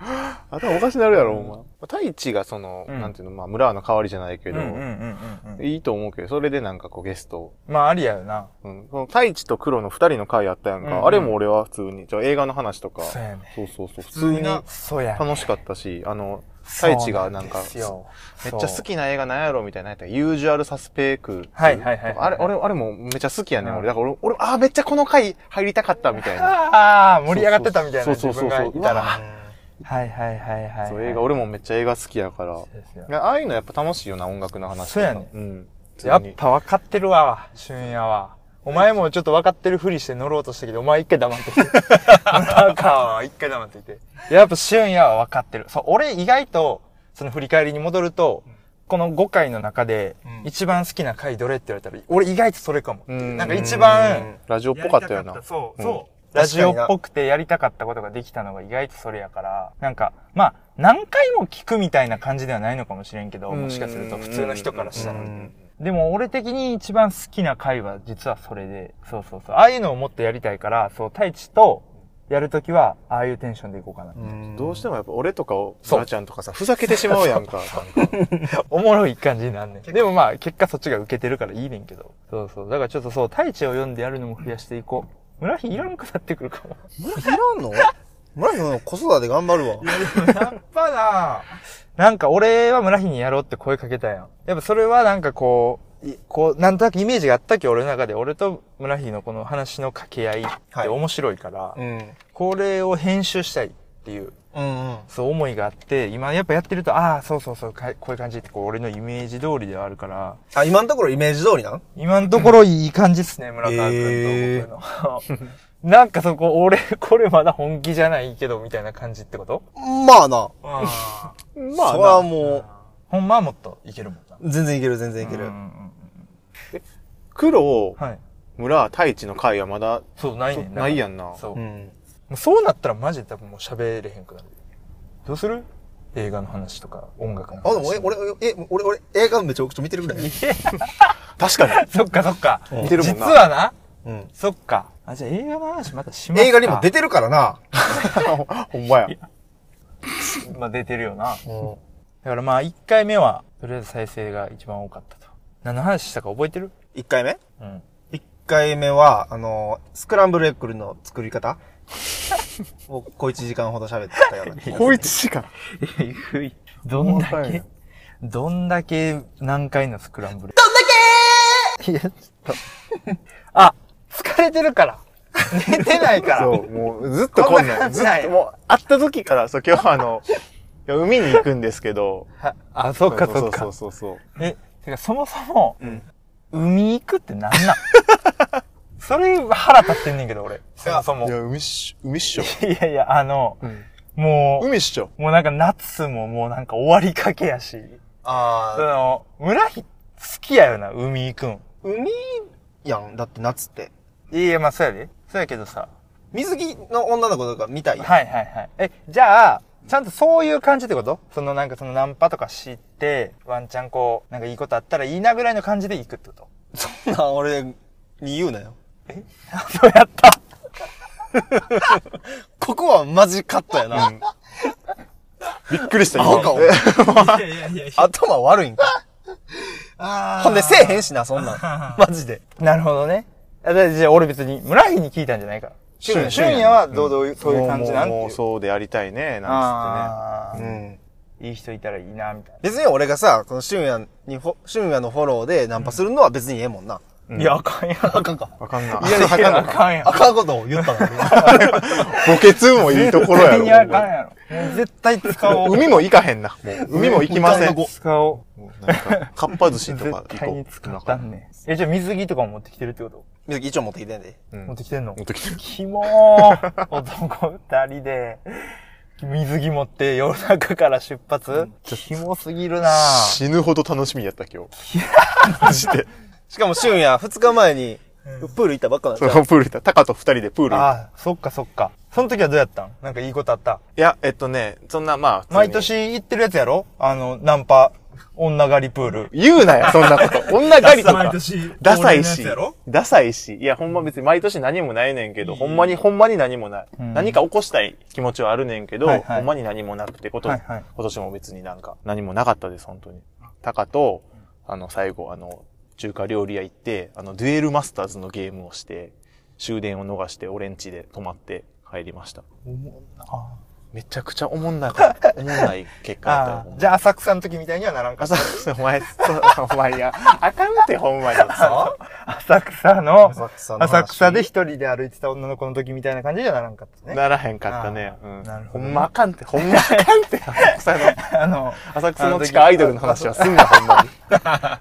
頭おかしなるやろ、お前。太一がその、うんなんていうの、まあ、村の代わりじゃないけど。いいと思うけど、それでなんかこうゲスト、まあありやよな。うん。その太一と黒の二人の回あったやんか。うんうんあれも俺は普通に、じゃあ映画の話とか、そうやね。そうそうそう、普通に。楽しかったし、あの、太一がなんか、めっちゃ好きな映画なんやろみたいなやったらユージュアルサスペク。はいはいはいはいあれ、俺、あれもめっちゃ好きやねん、うん俺。だから俺、俺、あーめっちゃこの回入りたかったみたいな。ああ、盛り上がってたみたいな。そうそうそうそう自分がいたら。うわはいはいはいはい。そう、映画、俺もめっちゃ映画好きやから。そうですよいやああいうのやっぱ楽しいよな、音楽の話。そうやねうん。やっぱ分かってるわ、俊也は。お前もちょっと分かってるふりして乗ろうとしたけど、お前一回黙ってきて。村川は一回黙ってきて。やっぱ俊也は分かってる。そう、俺意外と、その振り返りに戻ると、この5回の中で、一番好きな回どれって言われたら、俺意外とそれかも。なんか一番、ラジオっぽかったよな。そう、そう。ラジオっぽくてやりたかったことができたのが意外とそれやから、なんか、まあ、何回も聞くみたいな感じではないのかもしれんけど、もしかすると普通の人からしたら。でも俺的に一番好きな回は実はそれで、そうそうそう。ああいうのをもっとやりたいから、そう、太一とやるときは、ああいうテンションでいこうかな。どうしてもやっぱ俺とかを、そう村ちゃんとかさ、ふざけてしまうやんか。おもろい感じになんねん。でもまあ、結果そっちが受けてるからいいねんけど。そうそう。だからちょっとそう、太一を読んでやるのも増やしていこう。村日いらんくなってくるかも。いらんの？村木の子育て頑張るわ。やっぱななんか俺は村日にやろうって声かけたやん。やっぱそれはなんかこう、いこう、なんとなくイメージがあったっけ俺の中で。俺と村日のこの話の掛け合いって面白いから、うん。これを編集したいっていう、うんうん。そう思いがあって、今やっぱやってると、ああ、そうそうそう、かこういう感じってこう俺のイメージ通りではあるから、あ、今のところイメージ通りなん？今のところいい感じっすね、村川君と僕の。なんかそこ、俺、これまだ本気じゃないけど、みたいな感じってこと？まあな。あまあそれはな、もほんまはもっといけるもんな。う、全然いける、全然いける。うんうんうん黒、はい。村、太一の回はまだ、そう、ないねんないやんなそう。もうん。うそうなったらマジで多分もう喋れへんくなる。どうする？映画の話とか、音楽の話。あ、でも俺、俺、え、俺、俺、映画めちゃくちゃ見てるぐらい。確かに。そっかそっか。見てるもんな実はな、うん。そっか。あ、じゃあ映画の話またしますか映画にも出てるからな。ほんまや。まあ出てるよな。うん。だからまあ1回目は、とりあえず再生が一番多かったと。何の話したか覚えてる？1回目？うん。1回目は、あの、スクランブルエッグルの作り方を小1時間ほど喋ったような気がする。こいつしか。えぐい。どんだけ、どんだけ何回のスクランブル？どんだけ？いや、ちょっと。あ、疲れてるから。寝てないから。そう、もうずっとこんななん。ずっと、もう、会った時から、そう、今日はあの、いや海に行くんですけど。はあ、そっかそっかそう。そうそうそう。え、てかそもそも、ん海行くってなんなん？それ腹立ってんねんけど、俺。そもそも。いや、海っしょ、海っしょ。いやいや、あの、んもう、海っしょ。もうなんか夏ももうなんか終わりかけやし。そあー、の、村日好きやよな、海行くん。海やん。だって夏って。いやまあそうやで。そうやけどさ。水着の女の子とか見たい。はいはいはい。え、じゃあ、ちゃんとそういう感じってこと？そのなんかそのナンパとか知って、ワンチャンこう、なんかいいことあったらいいなぐらいの感じで行くってこと？そんなん俺に言うなよ。そう やった。ここはマジカットやな。びっくりした、アホか、お前いやいやいや頭悪いんか。あほんで、せえへんしな、そんなん。マジで。なるほどね。じゃあ俺別に村日に聞いたんじゃないから。俊也俊也はどうどういう、そういう感じなんていうもうもうそうでやりたいね、なんあーうん。いい人いたらいいな、みたい別に俺がさ、この俊也に俊也のフォローでナンパするのは別にええもんな。な。いや、あかんやん。あかんか。つってね。わかんな。いやいや、あかんやんあ。かんことを言ったのケツもいいところやろ。絶対にあかんやろ。絶対使おう。海も行かへんな。もう海も行きません。も使おう。うなんか、かっぱ寿司とか絶対に行こ使ったんね。え、じゃあ水着とかも持ってきてるってこと？水着一応持ってきてんで。う。うん持ってきてんの？持ってきてる。キモー男二人で、水着持って夜中から出発？キモすぎるな死ぬほど楽しみやった、今日。マジで。しかも俊也二日前に、プール行ったばっかなんそだのプール行った。タカと二人でプール行った。ああ、そっかそっか。その時はどうやったん？なんかいいことあった？いや、えっとね、そんな、まあ、毎。年行ってるやつやろ？あの、ナンパ、女狩りプール。言うなよ、そんなこと。女狩りとか。年ダサいし。ダサいし。いや、ほんま別に毎年何もないねんけど、ほんまに、ほんまに何もない。うん何か起こしたい気持ちはあるねんけど、はいはいほんまに何もなくて、こと、はいはい今年も別になんか何もなかったです、本当に。タカと、あの、最後、あの、中華料理屋行って、あの、デュエルマスターズのゲームをして、終電を逃して、俺ん家で泊まって帰りました。あめちゃくちゃおもんなかった。おもんない結果だった。じゃあ浅草の時みたいにはならんかった。朝、お前、そうお前や、あかんってほんまに。浅草の、浅草の話浅草で一人で歩いてた女の子の時みたいな感じじゃならんかったね。ならへんかったね。あうん。なるほどほんまあかんって、ほんまあかんって、浅草の、あの、浅草の地下アイドルの話はすんな、ほんまに。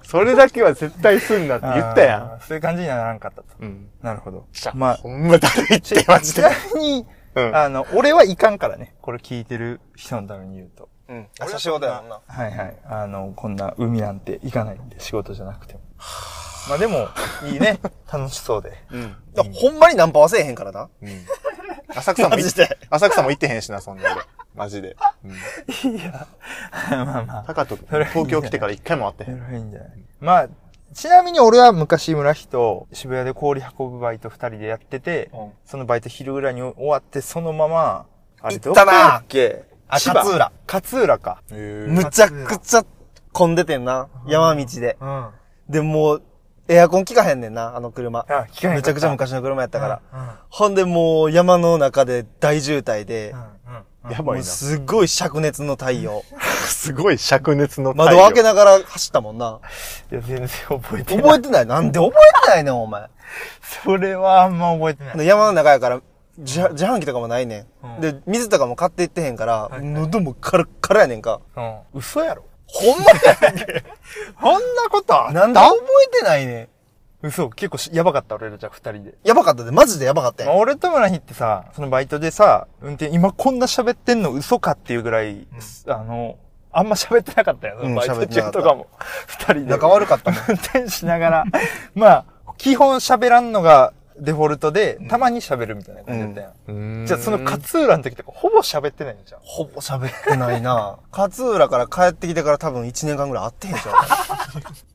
それだけは絶対すんなって言ったやん。そういう感じにはならんかったと。うん。なるほど。まあ、まあ、ほんまだるいって、マジでちな。みに、うんあの、俺はいかんからね。これ聞いてる人のために言うと。うん。朝仕事やもんな。はいはい。あの、こんな海なんて行かないんで、仕事じゃなくても。まあでも、いいね。楽しそうで。うん。ほんまにナンパはせえへんからな。うん。浅草もいマジで浅草も行ってへんしな、そんな俺。マジで。うん。いや、まあまあ。高と東京来てから一回も会ってへそれん。はいいんじゃない？まあ、ちなみに俺は昔村木と渋谷で氷運ぶバイト二人でやってて、うんそのバイト昼ぐらいに終わって、そのまま、あ行ったなどこやっけ？あ千葉勝浦。勝浦か。むちゃくちゃ混んでてんな。山道で。うん。あ、で、もう、エアコン効かへんねんな、あの車。聞かへんかっためちゃくちゃ昔の車やったから。うん。ほんでもう山の中で大渋滞で、うん。やばいな。すっごい灼熱の太陽。すごい灼熱の太陽窓開けながら走ったもんな。いや、全然覚えてない。覚えてない？なんで覚えてないねん、お前。それはあんま覚えてない。で山の中やから、自自販機とかもないねん。うんで、水とかも買っていってへんから、はい喉もカラッカラやねんか。うん。嘘やろほんまやね そんなことあん。なんで覚えてないねん。嘘結構しやばかった俺らじゃあ二人で。やばかったで、マジでやばかったまあ、やん。俺と村日ってさ、そのバイトでさ、運転、今こんな喋ってんの嘘かっていうぐらい、あの、あんま喋ってなかったよ、うんバイト中とかも。二人で。仲悪かったもん。運転しながら、まあ、基本喋らんのがデフォルトで、たまに喋るみたいな感じだったやんじゃあその勝浦の時とかほぼ喋ってないんじゃん。ほぼ喋ってないな勝浦から帰ってきてから多分1年間ぐらい会ってへんじゃん。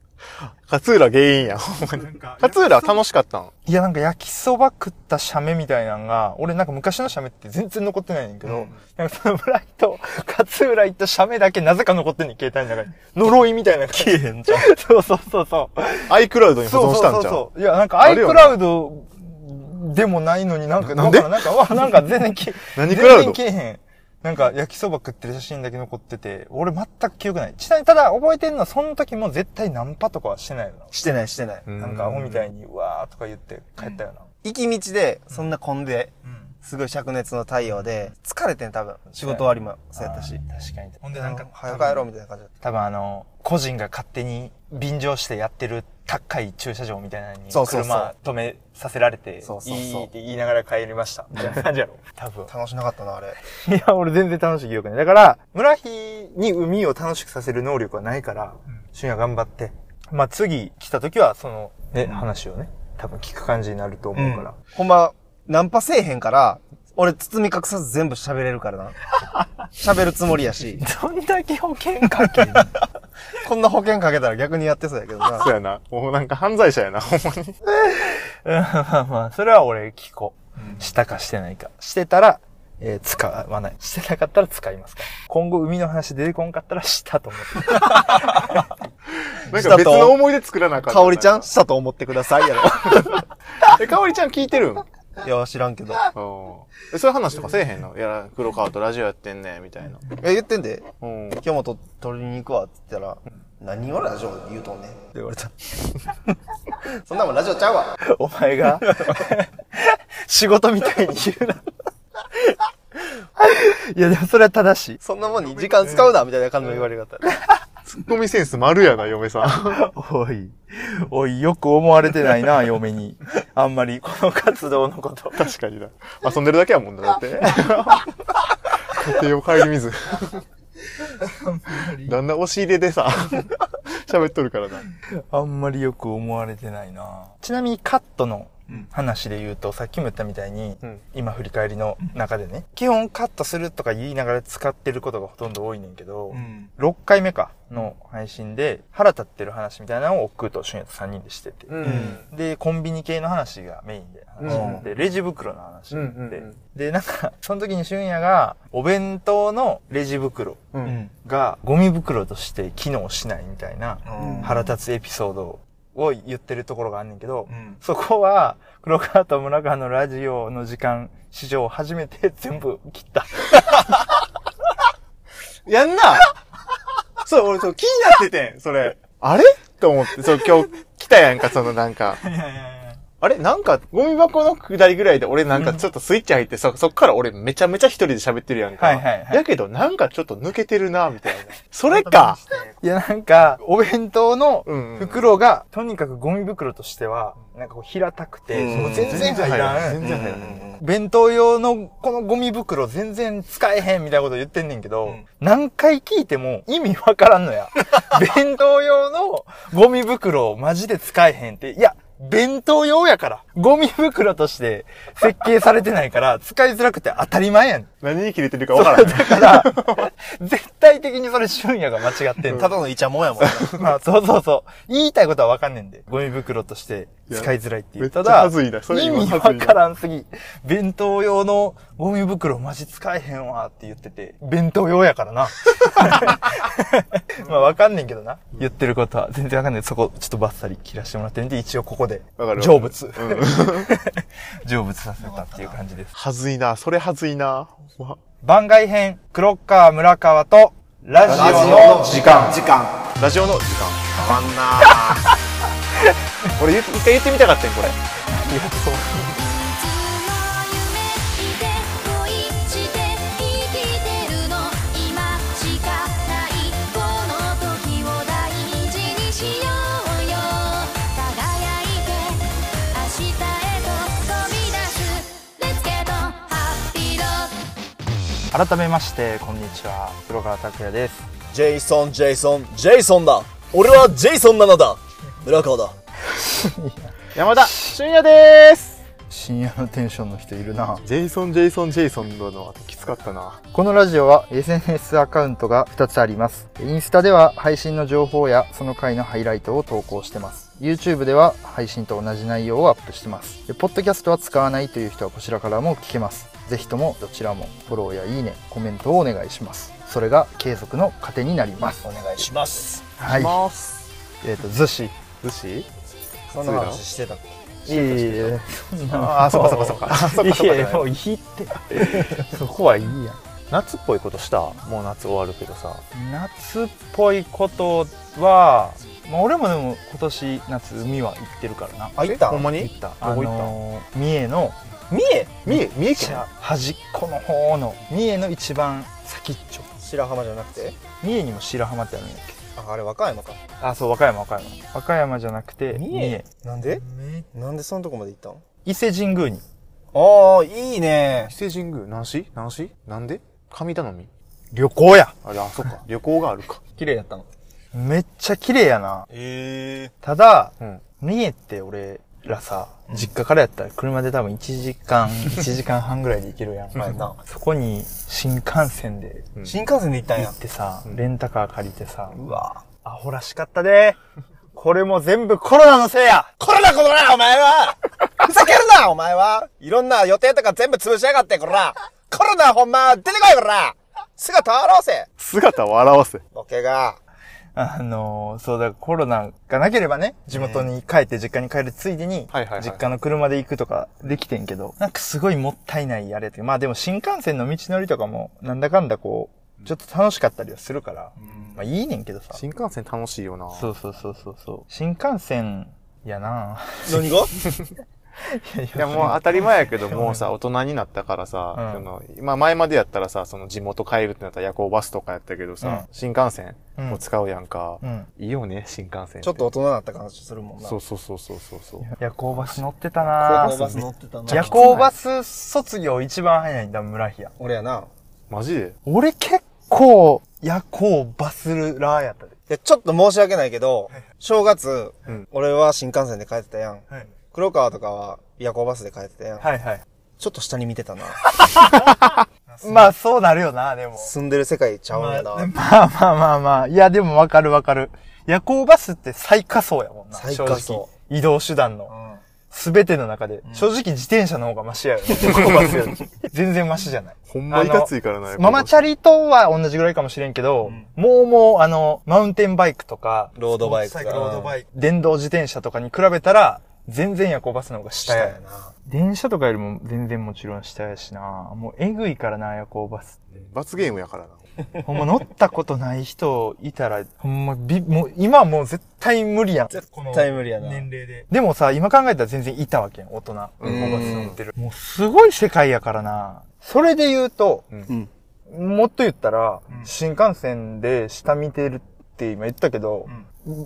勝浦原因や。ほん 勝浦楽しかったん？いや、なんか焼きそば食ったシャメみたいなのが、俺なんか昔のシャメって全然残ってないねんけど、なんかその村井と 勝浦行ったシャメだけなぜか残ってんねん、携帯の中に。呪いみたいな。消えへんじゃん。そうそうそうそう。iCloud に保存したんじゃん。そうそうそう。いや、なんか iCloud でもないのになんか、なんからなんか、わなんか全然何クラウド？然消えへん。なんか焼きそば食ってる写真だけ残ってて、俺全く記憶ない。ちなみにただ覚えてんのは、その時も絶対ナンパとかはしてないよしてないしてない。うんな。なんかアホみたいに、うわーとか言って帰ったよな。行き道で、そんな混んで、うん。すごい灼熱の太陽で、疲れてん多分。仕事終わりもそうやったし。確かに。ほんでなんか、早く帰ろうみたいな感じだっ多分あの、個人が勝手に便乗してやってる高い駐車場みたいなのに、車止めさせられて、そうそうそういいって言いながら帰りました。みたいな感じやろ。多分。た。楽しなかったな、あれ。いや、俺全然楽しい記憶ない。だから、村日に海を楽しくさせる能力はないから、俊也頑張って。まあ、次来た時は、その、ね、話をね、多分聞く感じになると思うから。ほんま、ナンパせえへんから、俺包み隠さず全部喋れるからな。喋るつもりやし。どんだけ保険かけん こんな保険かけたら逆にやってそうやけどな。そうやな。もうなんか犯罪者やな、ほんまに。まあまあ、それは俺聞こう。したかしてないか。してたら、えー使わない。してなかったら使いますから。今後海の話出てこんかったらしたと思って。なんか別の思い出作らなあかった。かおりちゃんしたと思ってくださいやろ。え、かおりちゃん聞いてるん？いや、知らんけど。そういう話とかせえへんの？いや、黒川とラジオやってんねみたいな。え、言ってんで。うん。今日もと取りに行くわって言ったら、何をラジオで言うとんねん？って言われた。そんなもんラジオちゃうわ。お前が、仕事みたいに言うな。いや、でもそれは正しい。そんなもんに時間使うな、みたいな感じの言われ方。ツッコミセンス丸やな、嫁さん。おい、おい、よく思われてないな、嫁に。あんまり、この活動のこと。確かにな。遊んでるだけやもんな、だって。家庭を顧みず。旦那押し入れでさ、喋っとるからな。あんまりよく思われてないな。ちなみにカットの話で言うと、さっきも言ったみたいに、うん。今振り返りの中でね、基本カットするとか言いながら使ってることがほとんど多いねんけど、うん。6回目かの配信で腹立ってる話みたいなのを奥と俊也と3人でしてて、うん。で、コンビニ系の話がメインで話になって、レジ袋の話になって、うんうんうん。で、なんか、その時に俊也が、お弁当のレジ袋うん。がゴミ袋として機能しないみたいな、うん。腹立つエピソードをを言ってるところがあんねんけど、うん。そこは、黒川と村川のラジオの時間、史上初めて全部切った。やんなそう、俺そう気になっててん、それ。あれ？と思って、そう、今日来たやんか、そのなんか。あれ？なんか、ゴミ箱の下りぐらいで俺なんかちょっとスイッチ入って、そ、そっから俺めちゃめちゃ一人で喋ってるやんか。はいはいはいやけどなんかちょっと抜けてるな、みたいな。それかいや、なんか、お弁当の袋が、とにかくゴミ袋としては、なんかこう平たくて、全然入らん。全然入らん。弁当用のこのゴミ袋全然使えへんみたいなこと言ってんねんけど、うん何回聞いても意味わからんのや。弁当用のゴミ袋マジで使えへんって。いや、弁当用やから。ゴミ袋として設計されてないから、使いづらくて当たり前やん。何に切れてるかわからん。だから、絶対的にそれ俊也が間違ってんの。ただのイチャモンやもんな。ま あ、そうそうそう。言いたいことはわかんねんで。ゴミ袋として使いづらいっていう。ただ、はずいなそれ意今味わからんすぎ。弁当用のゴミ袋マジ使えへんわって言ってて、弁当用やからな。まあわかんねんけどな。言ってることは全然わかんない。そこちょっとバッサリ切らしてもらってるんで、一応ここでわかる成仏。うん。成仏させたっていう感じです。はずいな。それはずいな。番外編、黒川村川とラジオの時間。時間。ラジオの時間。変わんな 俺一回言ってみたかったん、これ。い改めまして、こんにちは。黒川拓也です。ジェイソン、ジェイソン、ジェイソンだ俺はジェイソンなのだ村川だ 山田俊也でーす深夜のテンションの人いるな。ジェイソン、ジェイソン、ジェイソンの後きつかったな。このラジオは SNS アカウントが2つあります。インスタでは配信の情報やその回のハイライトを投稿してます。YouTube では配信と同じ内容をアップしてます。でポッドキャストは使わないという人はこちらからも聞けます。ぜひともどちらもフォローやいいね、コメントをお願いします。それが継続の糧になります。お願いしますはい。ます。えっ、と、寿司。寿司そんな話してたっけ？いえいえいえ、そんな。ああ、そっかそっかそっか。そそっかいやもういいって。そこはいいやん。夏っぽいことした？もう夏終わるけどさ。夏っぽいことは、まあ、俺もでも今年夏海は行ってるからなあ行った？ほんまに？行ったどこ行った？のー三重の三重三重、三重県端っこの方の三重の一番先っちょ。白浜じゃなくて？三重にも白浜ってあるんやっけ？ああれ和歌山か。あそう和歌山和歌山。和歌山じゃなくて三重なんで？なんでそのとこまで行ったん？伊勢神宮に。ああいいね。伊勢神宮何市？何市？なんで？神頼み？旅行や。あれ、あ、そっか。旅行があるか。綺麗やったの。めっちゃ綺麗やな。ええただうん。三重って俺らさ実家からやったら車で多分1時間 1時間半ぐらいで行けるやん。そこに新幹線でうん。新幹線で行ったんや。行ってさ、レンタカー借りてさ、うわ。アホらしかったで。これも全部コロナのせいや。コロナコロナお前は。ふざけるなお前は。いろんな予定とか全部潰しやがってこら。コロナほんま出てこいこら。姿現せ。姿を表せ。ボケがあのーそうだ、コロナがなければね、地元に帰って実家に帰るついでにはいはいはい、実家の車で行くとかできてんけど、なんかすごいもったいないあれって。まあでも新幹線の道のりとかも、なんだかんだこう、ちょっと楽しかったりはするから、まあいいねんけどさ。新幹線楽しいよな。そうそうそうそうそう。新幹線、やな 何が？いや、もう当たり前やけど、もうさ、大人になったからさ、うんその今前までやったらさ、その地元帰るってなったら夜行バスとかやったけどさ、うん新幹線を使うやんか。うん。いいよね、新幹線。ちょっと大人になった感じするもんなそうそうそうそうそうそう。夜行バス乗ってたな高校バス乗ってたな夜行バス卒業一番早いんだ、村平。俺やなマジで？俺結構夜行バスラーやったで。いやちょっと申し訳ないけど正月、うん俺は新幹線で帰ってたやんはい。黒川とかは夜行バスで帰ってたやん、はいはい。ちょっと下に見てたな まあそうなるよな、でも。住んでる世界ちゃうんやな、まあまあまあまあまあ。いやでもわかるわかる。夜行バスって最下層やもんな。最下層正直移動手段の。うんすべての中で。正直自転車の方がマシやよね。夜行バスより全然マシじゃない。ほんまいかついからな。ママチャリとは同じぐらいかもしれんけど、もうもう、あの、マウンテンバイクとか、ロードバイクスポーツサイクルロードバイク、電動自転車とかに比べたら、全然夜行バスの方が下や。電車とかよりも全然もちろん下やしな。もうえぐいからな、夜行バス。罰ゲームやからな。ほんま乗ったことない人いたら、ほんまび、もう今はもう絶対無理やん。絶対無理やな年齢で。でもさ、今考えたら全然いたわけやん、大人。夜行バス乗ってる。もうすごい世界やからな。それで言うと、んもっと言ったら、新幹線で下見てるって今言ったけど、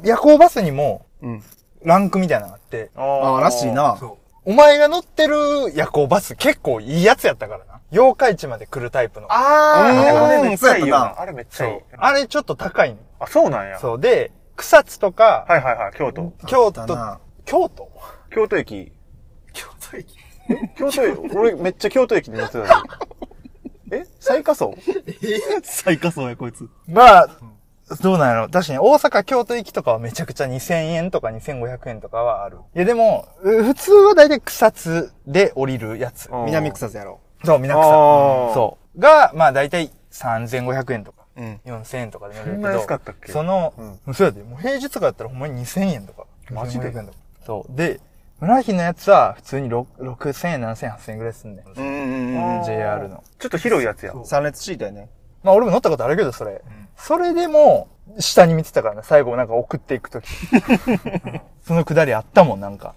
夜行バスにも、んランクみたいなのがあって、ああ、らしいな。お前が乗ってる夜行バス結構いいやつやったからな。妖怪地まで来るタイプの。ああうん、そうやったな。あれめっちそう。あれちょっと高いね。あ、そうなんや。そう。で、草津とか、はいはいはい、京都。京都京都？京都駅。京都駅京都駅、俺めっちゃ京都駅で乗ってた。え？最下層？最下層や、こいつ。まあ、どうなんやろ？確かに大阪、京都行きとかはめちゃくちゃ2000円とか2500円とかはある。いやでも、う普通は大体草津で降りるやつ。南草津やろ。そう、皆草。あーそう。が、まあ大体3500円とか、うん。4000円とかで乗れるけど。そんな安かったっけ？その、そうやで、もう平日とかやったらほんまに2000円とか。マジで？2500円とか。そう。で、村木のやつは普通に6 6000円、7000円、8000円ぐらいすんねん。うんうんうん。JR の。ちょっと広いやつや。三列シートやね。まあ俺も乗ったことあるけど、それ。それでも、下に見てたからね、最後なんか送っていくとき。そのくだりあったもん、なんか。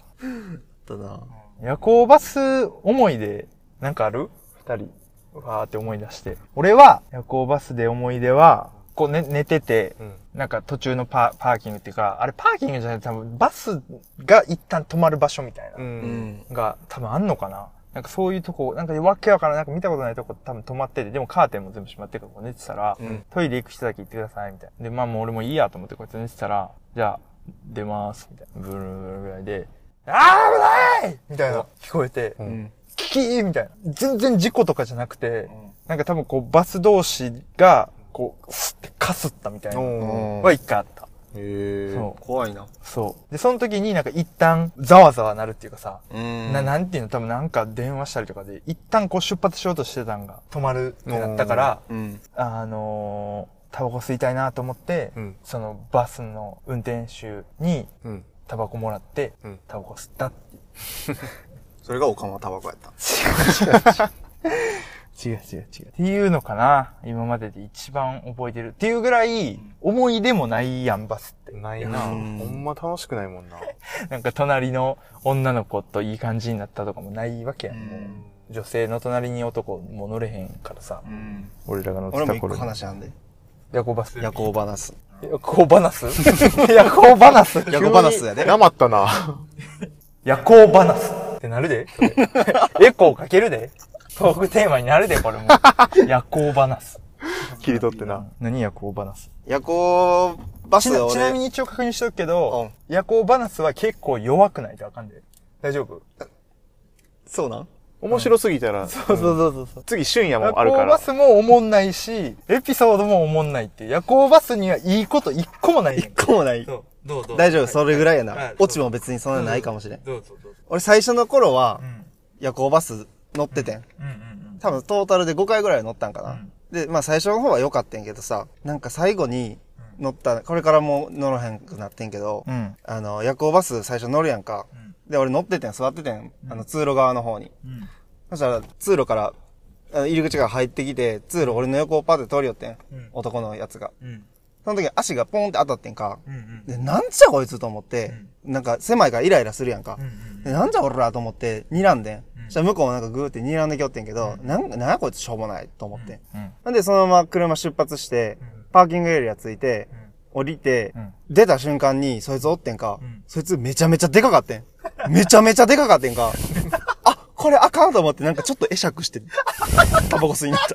ただ。夜行バス思い出、なんかある？二人。わーって思い出して。俺は、夜行バスで思い出は、こう寝、寝てて、んなんか途中のパパーキングっていうか、あれパーキングじゃない多分バスが一旦止まる場所みたいな。う。うんん。が多分あんのかななんかそういうとこ、なんかわけわからんなんか見たことないとこ多分止まってて、でもカーテンも全部閉まってるから寝てたら、んトイレ行く人だけ行ってください、みたいな。で、まあもう俺もいいやと思ってこうやって寝てたら、じゃあ、出ます、みたいな。ブルーブルーぐらいで、あー危ないみたいな聞こえて、んキキーみたいな。全然事故とかじゃなくて、なんか多分こうバス同士が、こう、スってかすったみたいな。おーは一回あった。へえ。そう。怖いな。そう。で、その時になんか一旦ざわざわなるっていうかさ、うんな、なんていうの？多分なんか電話したりとかで、一旦こう出発しようとしてたんが止まるってなったから、うん。あのー、タバコ吸いたいなと思って、うんそのバスの運転手にうん。タバコもらってうん、タバコ吸ったっていう。それがオカマタバコやった。違う違う違う。っていうのかな今までで一番覚えてる。っていうぐらい、思い出もないやん、バスって。ないな。ほうんんま楽しくないもんな。なんか隣の女の子といい感じになったとかもないわけやん。もう女性の隣に男も乗れへんからさ。うん。俺らが乗って俺も一個た頃に。話あんで。夜行バス。夜行バナス。夜行バナス？夜行バナス？夜行バナスやで。なまったな。夜行バナスってなるでそれエコーかけるでトークテーマになるでこれも。夜行バナス。切り取ってな。何夜行バナス？夜行バスでちなちなみ俺、に一応確認しとくけど、夜行バナスは結構弱くないとあかんで。大丈夫？そうなん？面白すぎたら、そうそうそうそう。次、春夜夜もあるから。行バスもおもんないし、エピソードもおもんないって。夜行バスにはいいこと一個もない。一個もない。どうぞ。大丈夫、それぐらいやは。ないオチも別にそんなないかもしれん。俺最初の頃はう、ん。夜行バス乗っててん。うんうん多分トータルで5回ぐらい乗ったんかな。うんで、まあ最初の方は良かったんけどさ、なんか最後に乗った、これからもう乗らへんくなってんけど、うん。うん。あの、夜行バス最初乗るやんか。で、俺乗っててん、座っててん、あの、通路側の方に。うん。そしたら、通路から、入り口から入ってきて、通路俺の横をパッて通り寄ってん。うん男のやつが。うん。その時足がポンって当たってんか。うんうん。で、なんじゃこいつと思って、なんか狭いからイライラするやんか。んで、なんじゃ俺らと思って、睨んでん。そしたら向こうもなんかグーって睨んできよってんけど、なんなんやこいつしょうもないと思って。うん。なんでそのまま車出発して、パーキングエリア着いて、降りて、ん出た瞬間にそいつおってんか、んそいつめちゃめちゃでかかってん。めちゃめちゃでかかってんか。あ、これあかんと思ってなんかちょっと会釈して、タバコ吸いに行った。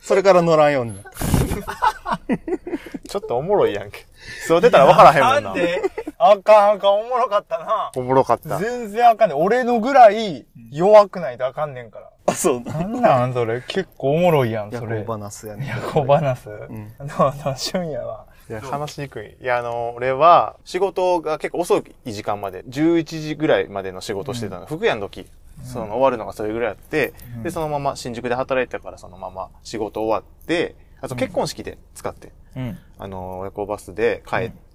それから乗らんようになった。ちょっとおもろいやんけ。そう出たら分からへんもんな。なんであかんあかん、おもろかったな。おもろかった。全然あかんねん。俺のぐらい弱くないとあかんねんから。あ、そう。なんなんそれ？結構おもろいやん、それ。夜行バナスやね。夜行バナス？んどうどう、春夜は。いや、話しにくい。いや、あの、俺は、仕事が結構遅い時間まで、11時ぐらいまでの仕事してたの。福屋の時、その終わるのがそれぐらいあって、で、そのまま新宿で働いてたからそのまま仕事終わって、あと結婚式で使って、うん。あの、夜行バスで帰って、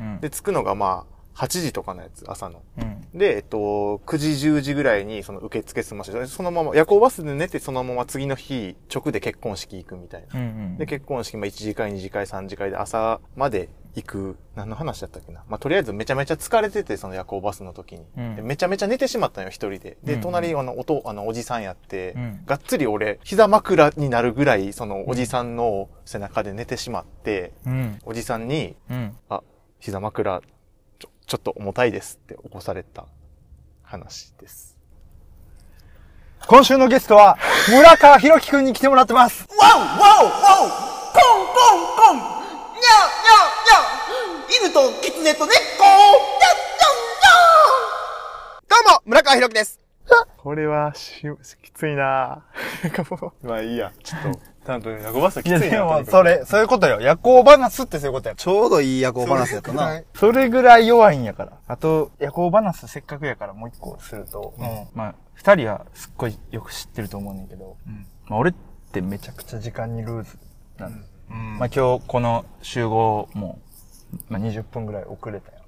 うんで、着くのがまあ、8時とかのやつ、朝の。うん。で、えっと、9時、10時ぐらいにその受付済まして、そのまま、夜行バスで寝て、そのまま次の日、直で結婚式行くみたいな。うんうん。で、結婚式、まあ、1次会、2次会、3次会で朝まで行く。何の話だったっけな。まあ、とりあえずめちゃめちゃ疲れてて、その夜行バスの時に。うんでめちゃめちゃ寝てしまったのよ、一人で。で、うん隣、あの、おと、あの、おじさんやって、うんがっつり俺、膝枕になるぐらい、その、おじさんの背中で寝てしまって、うん。おじさんに、うん。あ、膝枕、ちょ、ちょっと重たいですって起こされた話です。今週のゲストは、村川博樹くんに来てもらってます。ワンワンワンコンコンコンにゃーにゃーにゃー犬と狐と猫にゃっにゃんにゃーどうも、村川ひろきです。これは、し、きついな。まあいいや。ちょっと、ちゃんと夜行バスはきついないそれ、そういうことよ。夜行バナスってそういうことや。ちょうどいい夜行バランスやったな。それぐらい弱いんやから。あと、夜行バナスせっかくやからもう一個すると、まあ、二人はすっごいよく知ってると思うねんけど、まあ、俺ってめちゃくちゃ時間にルーズなの。まあ、今日この集合も、まあ、20分ぐらい遅れたよ。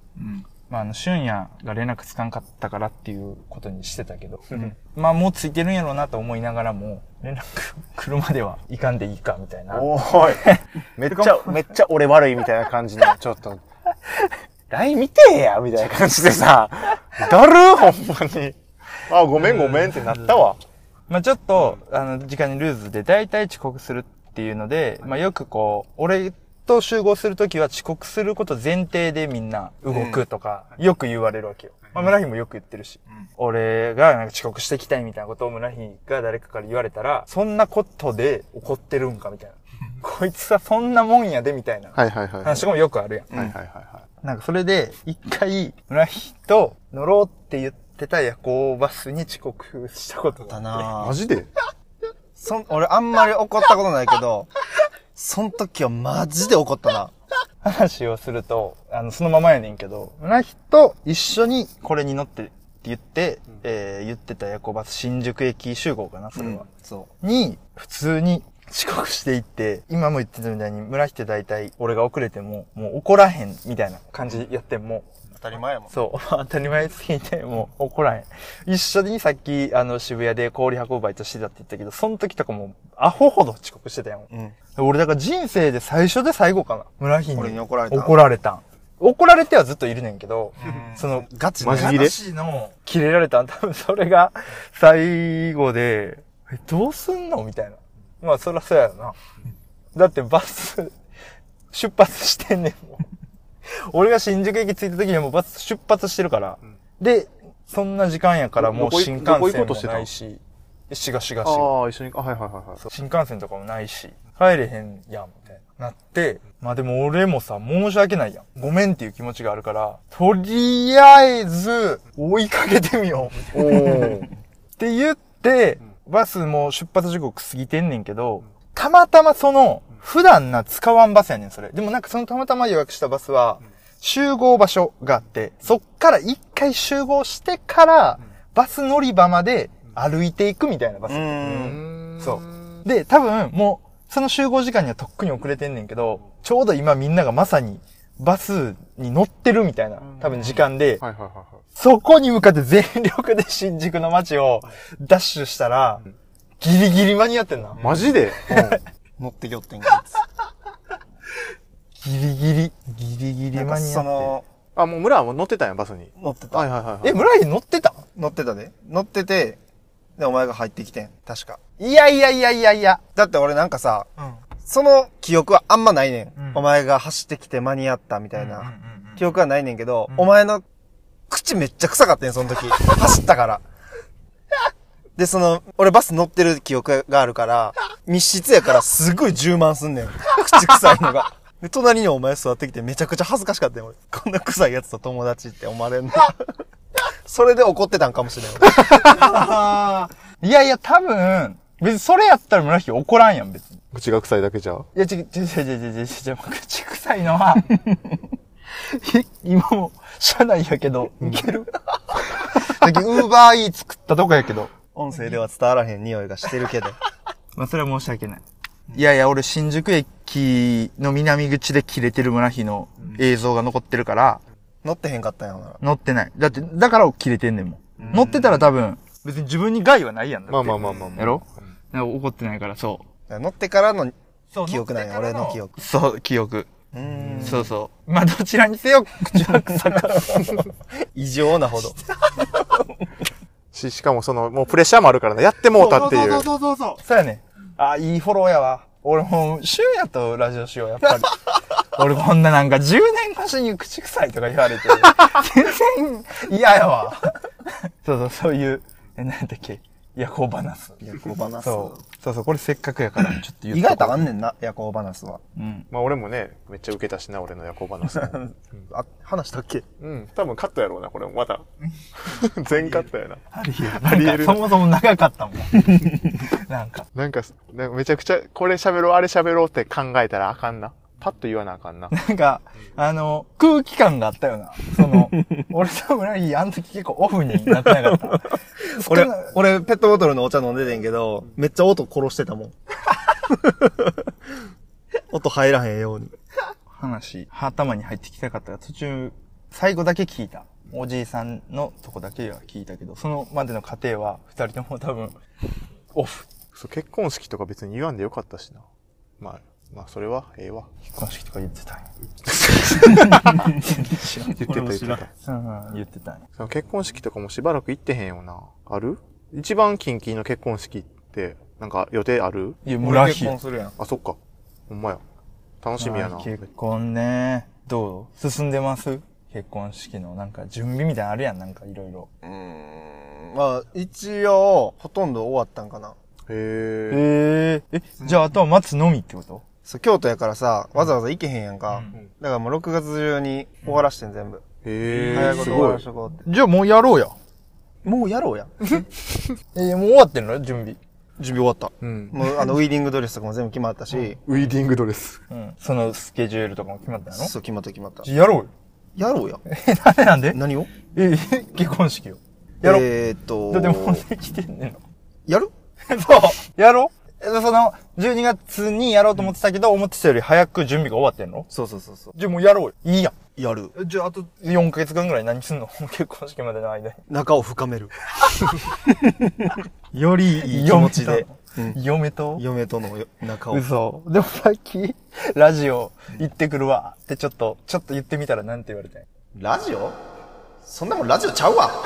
まあ、あの、俊也が連絡つかんかったからっていうことにしてたけど、まあ、もうついてるんやろうなと思いながらも、連絡来るまではいかんでいいか、みたいな。おーい。めっちゃ、めっちゃ俺悪いみたいな感じの、ちょっと、LINE 見てやみたいな感じでさ、だるほんまに。あ、ごめんごめんってなったわ。まあちょっと、あの、時間にルーズで、だいたい遅刻するっていうので、まあよくこう、俺と集合するときは遅刻すること前提でみんな動くとか、よく言われるわけよ。まあ村木もよく言ってるし。俺がなんか遅刻してきたいみたいなことを村木が誰かから言われたら、そんなことで怒ってるんかみたいな。こいつはそんなもんやでみたいなはいはいはい。はい話もよくあるやん。はいはいはなんかそれで、一回、村木と乗ろうって言ってた夜行バスに遅刻したことがあって。い。だなマジで？そん、俺あんまり怒ったことないけど、そん時はマジで怒ったな。話をすると、あの、そのままやねんけど、村木と一緒にこれに乗ってって言って、えー、言ってた夜行バス新宿駅集合かな、それは。そに、普通に遅刻していって、今も言ってたみたいに、村木って大体俺が遅れても、もう怒らへんみたいな感じやっても、う。当たり前やもん。そう、当たり前すぎて、もう怒らへん。一緒にさっき、あの、渋谷で氷運ぶバイトしてたって言ったけど、その時とかも、アホほど遅刻してたよ。うん。俺だから人生で最初で最後かな。村木に。俺に怒られた怒られたん。怒られてはずっといるねんけど、その、ガチマジ切れ話の、切れられたん多分それが最後で、え、どうすんの？みたいな。まあそらそうやろな。だってバス、出発してんねんもん。俺が新宿駅着いた時にはもうバス出発してるから。で、そんな時間やからもう新幹線もないし、しがしがしが。ああ、一緒に、あ、はいはいはい新幹線とかもないし、帰れへんやん、みたいな。なって、まあでも俺もさ、申し訳ないやん。ごめんっていう気持ちがあるから、とりあえず、追いかけてみよう。って言って、バスも出発時刻過ぎてんねんけど、たまたまその、普段な使わんバスやねん、それ。でもなんかそのたまたま予約したバスは、集合場所があって、そっから一回集合してから、バス乗り場まで歩いていくみたいなバス。う。そう。で、多分、もう、その集合時間にはとっくに遅れてんねんけど、ちょうど今みんながまさにバスに乗ってるみたいな、多分時間で。そこに向かって全力で新宿の街をダッシュしたら、ギリギリ間に合ってんな。マジで？乗ってきよってんか。ギリギリ、ギリギリ間に合って。その、あ、もう村はもう乗ってたんや、バスに。乗ってた。はいはいはいはい。え、村井乗ってた？乗ってたで。乗ってて、で、お前が入ってきてん。確か。いやいやいやいやいや。だって俺なんかさ、うん。その記憶はあんまないねん。うんお前が走ってきて間に合ったみたいな、うんうんうん記憶はないねんけど、お前の口めっちゃ臭かったんその時。走ったから。で、その、俺バス乗ってる記憶があるから、密室やからすごい充満すんねん。口臭いのが。で、隣にお前座ってきてめちゃくちゃ恥ずかしかったよ、俺。こんな臭いやつと友達って思われんの。それで怒ってたんかもしれん。いやいや、多分、別にそれやったら村木怒らんやん、別に。口が臭いだけじゃ。いや、ち、ち、ち、ち、ち、ち、ち、ち、口臭いのは、え今も、車内やけど、いけるさっき、ウーバーイーツ食ったとこやけど。音声では伝わらへん匂いがしてるけど。まあ、それは申し訳ない。いやいや、俺、新宿駅の南口で切れてる村木の映像が残ってるから、乗ってへんかったんやほんなら。乗ってない。だって、だから切れてんねんもん。乗ってたら多分、別に自分に害はないやんだって。まあまあまあまあまあやろ？だから怒ってないから、そう。乗ってからのそう記憶なんや、俺の記。憶。そう、記憶。うーん。そうそう。まあ、どちらにせよ、口は臭かった。異常なほど。し、しかもその、もうプレッシャーもあるからね、やってもうたっていう。そうそうそうそう。そうやね。あ、いいフォローやわ。俺もう、シュンやとラジオしよう、やっぱり。俺こんななんか10年越しに口臭いとか言われて、全然嫌やわ。そうそう、そういう、え、なんだっけ、夜行バナス。夜行バナス。そう。そうそう、これせっかくやから、ちょっと言っ意外とあんんねんな、夜行バナスは。うん。まあ俺もね、めっちゃ受けたしな、俺の夜行話。あ、話したっけ？うん、多分カットやろうな、これもまた。全カットやな。ありえありえるそもそも長かったもん。なんか。なんか、なんかめちゃくちゃ、これ喋ろう、あれ喋ろうって考えたらあかんな。パッと言わなあかんな。なんか、あの、空気感があったよな。その、俺と村木、あの時結構オフになってなかった。俺 俺、ペットボトルのお茶飲んでてんけど、めっちゃ音殺してたもん。音入らへんように。話、頭に入ってきたかったから、途中、最後だけ聞いた。おじいさんのとこだけは聞いたけど、そのまでの過程は、二人とも多分、オフ。そう、結婚式とか別に言わんでよかったしな。まあ、まあそれは、ええわ。結婚式とか言ってたんや。言ってた言ってた。うん、言ってた結婚式とかもしばらく行ってへんよな。ある？一番近々の結婚式って、なんか予定ある？いや、俺村木。結婚するやん。あ、そっか。ほんまや。楽しみやな。結婚ね。どう？進んでます？結婚式のなんか準備みたいなのあるやん、なんかいろいろ。うーん。まあ、一応、ほとんど終わったんかな。へえ。ええ、じゃああとは待つのみってこと？そう、京都やからさ、わざわざ行けへんやんか。だからもう6月中に終わらしてん、全部。へえ。早いこと終わらし。とこうって。じゃあもうやろうや。もうやろうや。えもう終わってんの？準備。準備終わった。うん。もう、あの、ウェディングドレスとかも全部決まったし、ウェディングドレス。うん。そのスケジュールとかも決まったの？そう、決まった決まった。じゃあやろうよ。やろうや。え、なんでなんで？何を？え、結婚式を。やろう。えーっと、だってもうできてんねんの。やる？そう。やろその、12月にやろうと思ってたけど、思ってたより早く準備が終わってんの？そうそうそうそじゃあもうやろうよ。いいやう。やる。ん。じゃああと4ヶ月間ぐらい何すんの？結婚式までの間に。仲を深める。よりいい気持ちで。うん嫁と嫁との仲を。嘘。でもさっき、ラジオ行ってくるわってちょっと、ちょっと言ってみたらなんて言われたん？やラジオ？そんなもんラジオちゃうわ。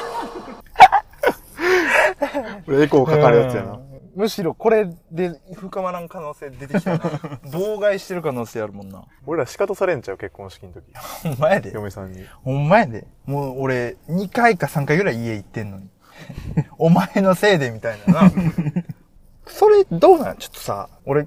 これエコーかかるやつやな。むしろこれで深まらん可能性出てきたな。妨害してる可能性あるもんな。俺ら仕方されんちゃう、結婚式の時。ほんまやで。嫁さんに。ほんまやで。もう俺、2回か3回ぐらい家行ってんのに。お前のせいでみたいなな。それどうなん？ちょっとさ、俺、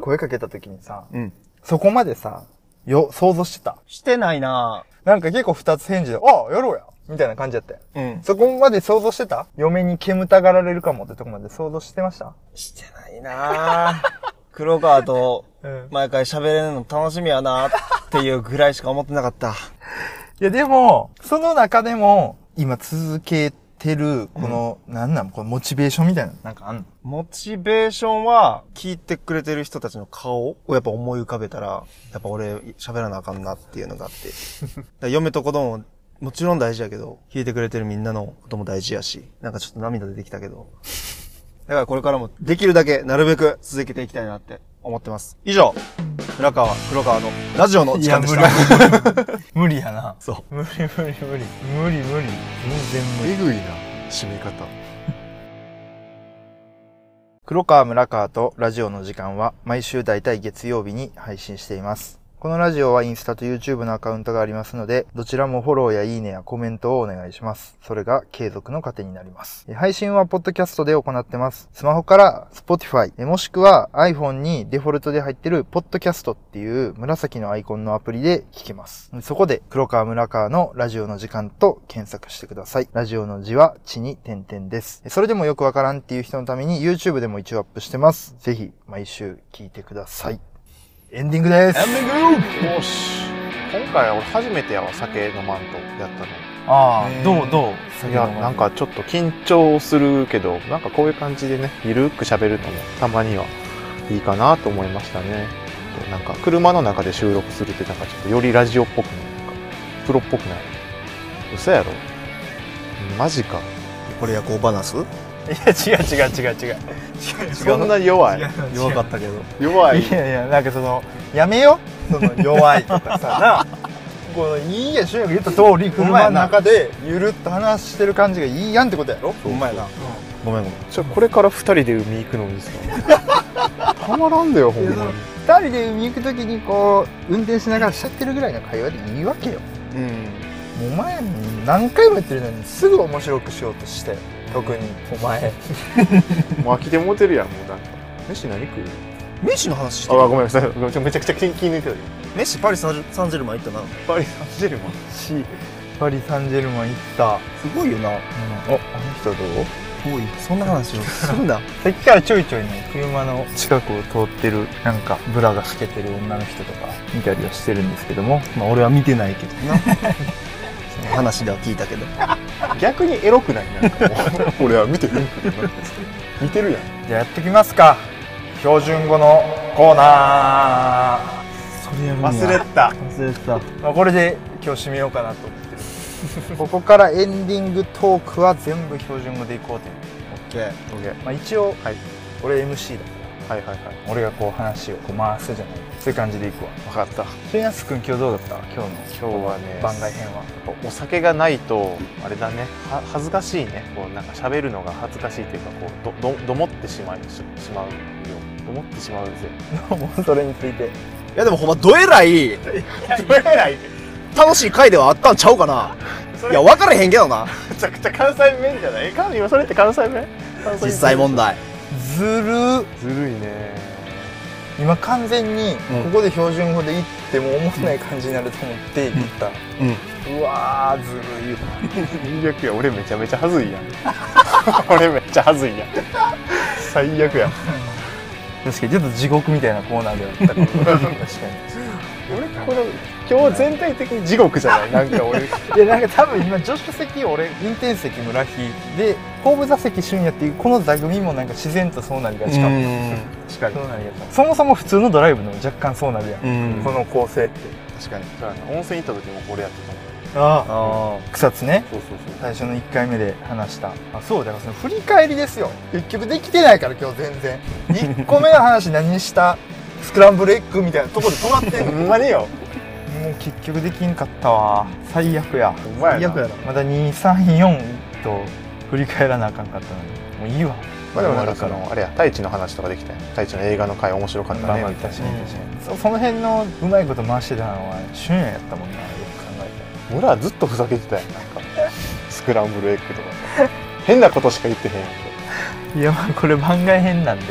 声かけた時にさ、うん。そこまでさ、よ、想像してた？してないななんか結構二つ返事で、ああ、やろうや。みたいな感じだったよ。うん。そこまで想像してた？嫁に煙たがられるかもってとこまで想像してました？してないな 黒川とうん。毎回喋れるの楽しみやなっていうぐらいしか思ってなかった。いやでも、その中でも、今続けてる、この、なんなん、このモチベーションみたいな、なんかあんの？モチベーションは、聞いてくれてる人たちの顔をやっぱ思い浮かべたら、やっぱ俺喋らなあかんなっていうのがあって。嫁と子供ももちろん大事やけど、聞いてくれてるみんなのことも大事やし、なんかちょっと涙出てきたけど。だからこれからもできるだけなるべく続けていきたいなって思ってます。以上、村川、黒川のラジオの時間でした。無理やな。そう。無理無理無理。無理無理。全然無理。えぐいな、締め方。黒川村川とラジオの時間は毎週大体月曜日に配信しています。このラジオはインスタと YouTube のアカウントがありますので、どちらもフォローやいいねやコメントをお願いします。それが継続の糧になります。配信はポッドキャストで行ってます。スマホから Spotify、もしくは iPhone にデフォルトで入ってるポッドキャストっていう紫のアイコンのアプリで聞けます。そこで黒川村川のラジオの時間と検索してください。ラジオの字は地に点々です。それでもよくわからんっていう人のために YouTube でも一応アップしてます。ぜひ毎週聞いてください。エンディングです。よし。今回は俺初めてやわ、酒飲まんとやったの。ああ、どうどう？いや、なんかちょっと緊張するけど、なんかこういう感じでね、ゆるーく喋るのもたまにはいいかなと思いましたね。でなんか車の中で収録するってなんかちょっとよりラジオっぽくないなんかプロっぽくない嘘やろマジか。これ夜行バナスいや、違う違う違う違う。そんな弱い？弱かったけど。弱い？いやいや、なんかその、やめよその、弱いとかさ、な。このいいや、主役言った通り、車の中でゆるっと話してる感じがいいやんってことやろ？ほんまやな。ごめんごめん。ちょこれから二人で海行くのにさたまらんだよほんまに二人で海行くときにこう、運転しながらしちゃってるぐらいの会話でいいわけよ。うんもうお前、何回も言ってるのに、すぐ面白くしようとして。特に、お前。もう飽きてもうてるやんもうなんか飯何食う？メッシの話してある。ごめんなさいごめんちょめちゃくちゃ気気抜いてたよメッシパリサンジェルマン行ったな。パリ・サンジェルマン？し、パリ・サンジェルマン行った。すごいよな。お、あの人どう？おい、そんな話を するな。さっきからちょいちょいね、車の近くを通ってる、なんか、ブラが透けてる女の人とか見たりはしてるんですけども、まあ俺は見てないけどな。話では聞いたけど。逆にエロくないな 俺は見てる見てるやんじゃあやってきますか。標準語のコーナそれやる忘れた忘れてた。ー。まあ、これで今日締めようかなと思ってる。ここからエンディングトークは全部標準語でいこうという。オッケー。オッケーまあ一応、はい俺 MC だかはいはいはいら、俺がこう話をこう回すじゃない。そういう感じでいくわ。分かった。俊安くん今日どうだった？今日の。今日はね番外編は。お酒がないとあれだね。は恥ずかしいね。こうなんか喋るのが恥ずかしいというかこうどどどもってしまいししまうよ。どもってしまうぜ。それについて。いやでもほんまどえらい楽しい回ではあったんちゃうかな。いや、分からへんけどな。めちゃくちゃ関西弁じゃない？か今それって関西弁？実際問題。ずる。ーずるいね今完全にうんここで標準語で言っても思ってない感じになると思って言った、うわーずるいわ。最悪や俺めちゃめちゃ恥ずいやん。俺めっちゃ恥ずいやん。最悪や確かにちょっと地獄みたいなコーナーではあった 確かに。俺この今日全体的に地獄じゃない？なんか俺。いやなんか多分今助手席俺運転席村木で後部座席俊也っていうこの座組もなんか自然とそうなりがちかも。確かに。そうなりそもそも普通のドライブの若干そうなるやん、うん。この構成って。確かに。そうやな温泉行った時もこれやってたもんああ。あ草津ね。そうそうそう。最初の1回目で話した。あそう。だからその振り返りですよ。結局できてないから今日全然。1個目の話何した？スクランブルエッグみたいなとこで止まってんの。ほんまによもう結局できんかったわ。最悪や。最悪やな。まだ234と振り返らなあかんかったのに。もういいわ。まあでもなんかそのあれや太一の話とかできたよ太一の映画の回面白かったね。みたいそその辺のうまいこと回してたのは俊也やったもんなよく考え俺ら。ずっとふざけてたやんなんか。スクランブルエッグとか。変なことしか言ってへんやん いやまあこれ番外編なんで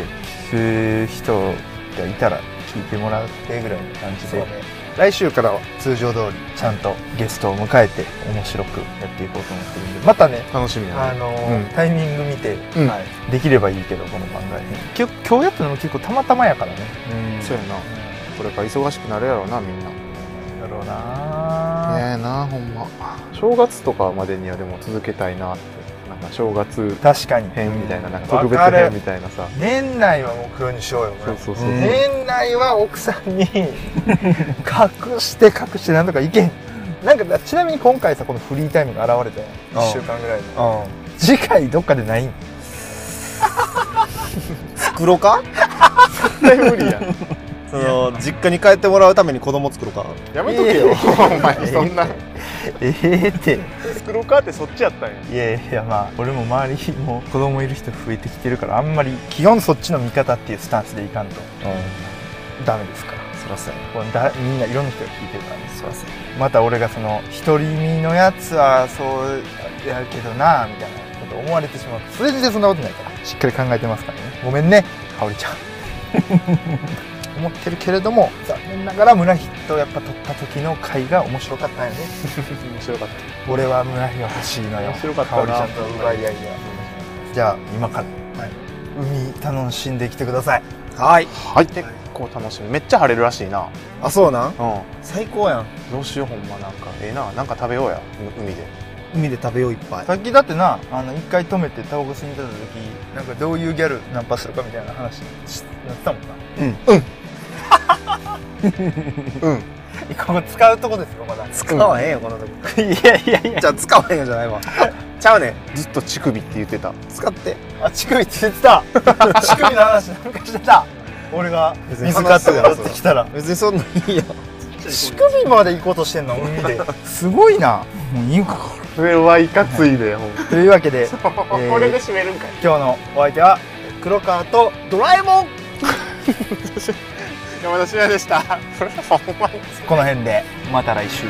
聞く人がいたら聞いてもらってぐらいの感じで、来週からは通常通りちゃんとゲストを迎えて面白くやっていこうと思ってるんでまたね楽しみやね。あのーうん。タイミング見て、うん。はい、できればいいけどこの番外編。今日今日やったのも結構たまたまやからね。そうやな。これから忙しくなるやろうなみんな。だろうな嫌やなほんま。正月とかまでにはでも続けたいな。ってな正月確かに。編みたいななんか特別編みたいなさ。年内は目標にしようよそうそうそう、うん。年内は奥さんに 隠して隠してなんとかいけん。なんかちなみに今回さこのフリータイムが現れたよああ1週間ぐらいのあ。次回どっかでないん？作ろうか絶対無理やん。その、実家に帰ってもらうために子供作ろうか？やめとけよ。お前そんなええって。作ろうかってそっちやったんや。いやいやまあ俺も周りも子供いる人増えてきてるからあんまり基本そっちの味方っていうスタンスでいかんと。ダメですから。そらそうやだみんないろんな人が聞いてるから。ねそらそう。やまた俺がその独り身のやつはそうやけどなみたいなこと思われてしまう。全然そんなことないから。しっかり考えてますからね。ごめんねかおりちゃん 思ってるけれども残念ながら村人とやっぱ撮った時の回が面白かったよね。面白かっ俺は村人が欲しいのよ。面白かったな。ちゃんと奪い合いでじゃあ今から、海楽しんできてください。はい。たはい。結構楽しみ。めっちゃ晴れるらしいな。あそうなん？うん。最高やん。どうしようほんまなんか。ええな。なんか食べようや。う海で。海で食べよういっぱい。さっきだってなあの一回止めてタバコ吸いに行った時なんかどういうギャルナンパするかみたいな話しなってたもんな。うんここ使うとこですよまだ。使わへんよこのとこ。いやいやいや。じゃあ使わへんよじゃないわ。ちゃうねん。ずっと乳首って言ってた。使って。あ乳首って言ってた。乳首の話なんかしてた。俺が水カットがってきたら。別にそんなんいいよ。乳首まで行こうとしてんの？海ですごいな。もういいかそれはいかついでほんというわけで、これで締めるんかい。今日のお相手は黒川とドラえもん 山田修也でした。ほんまに。この辺でまた来週。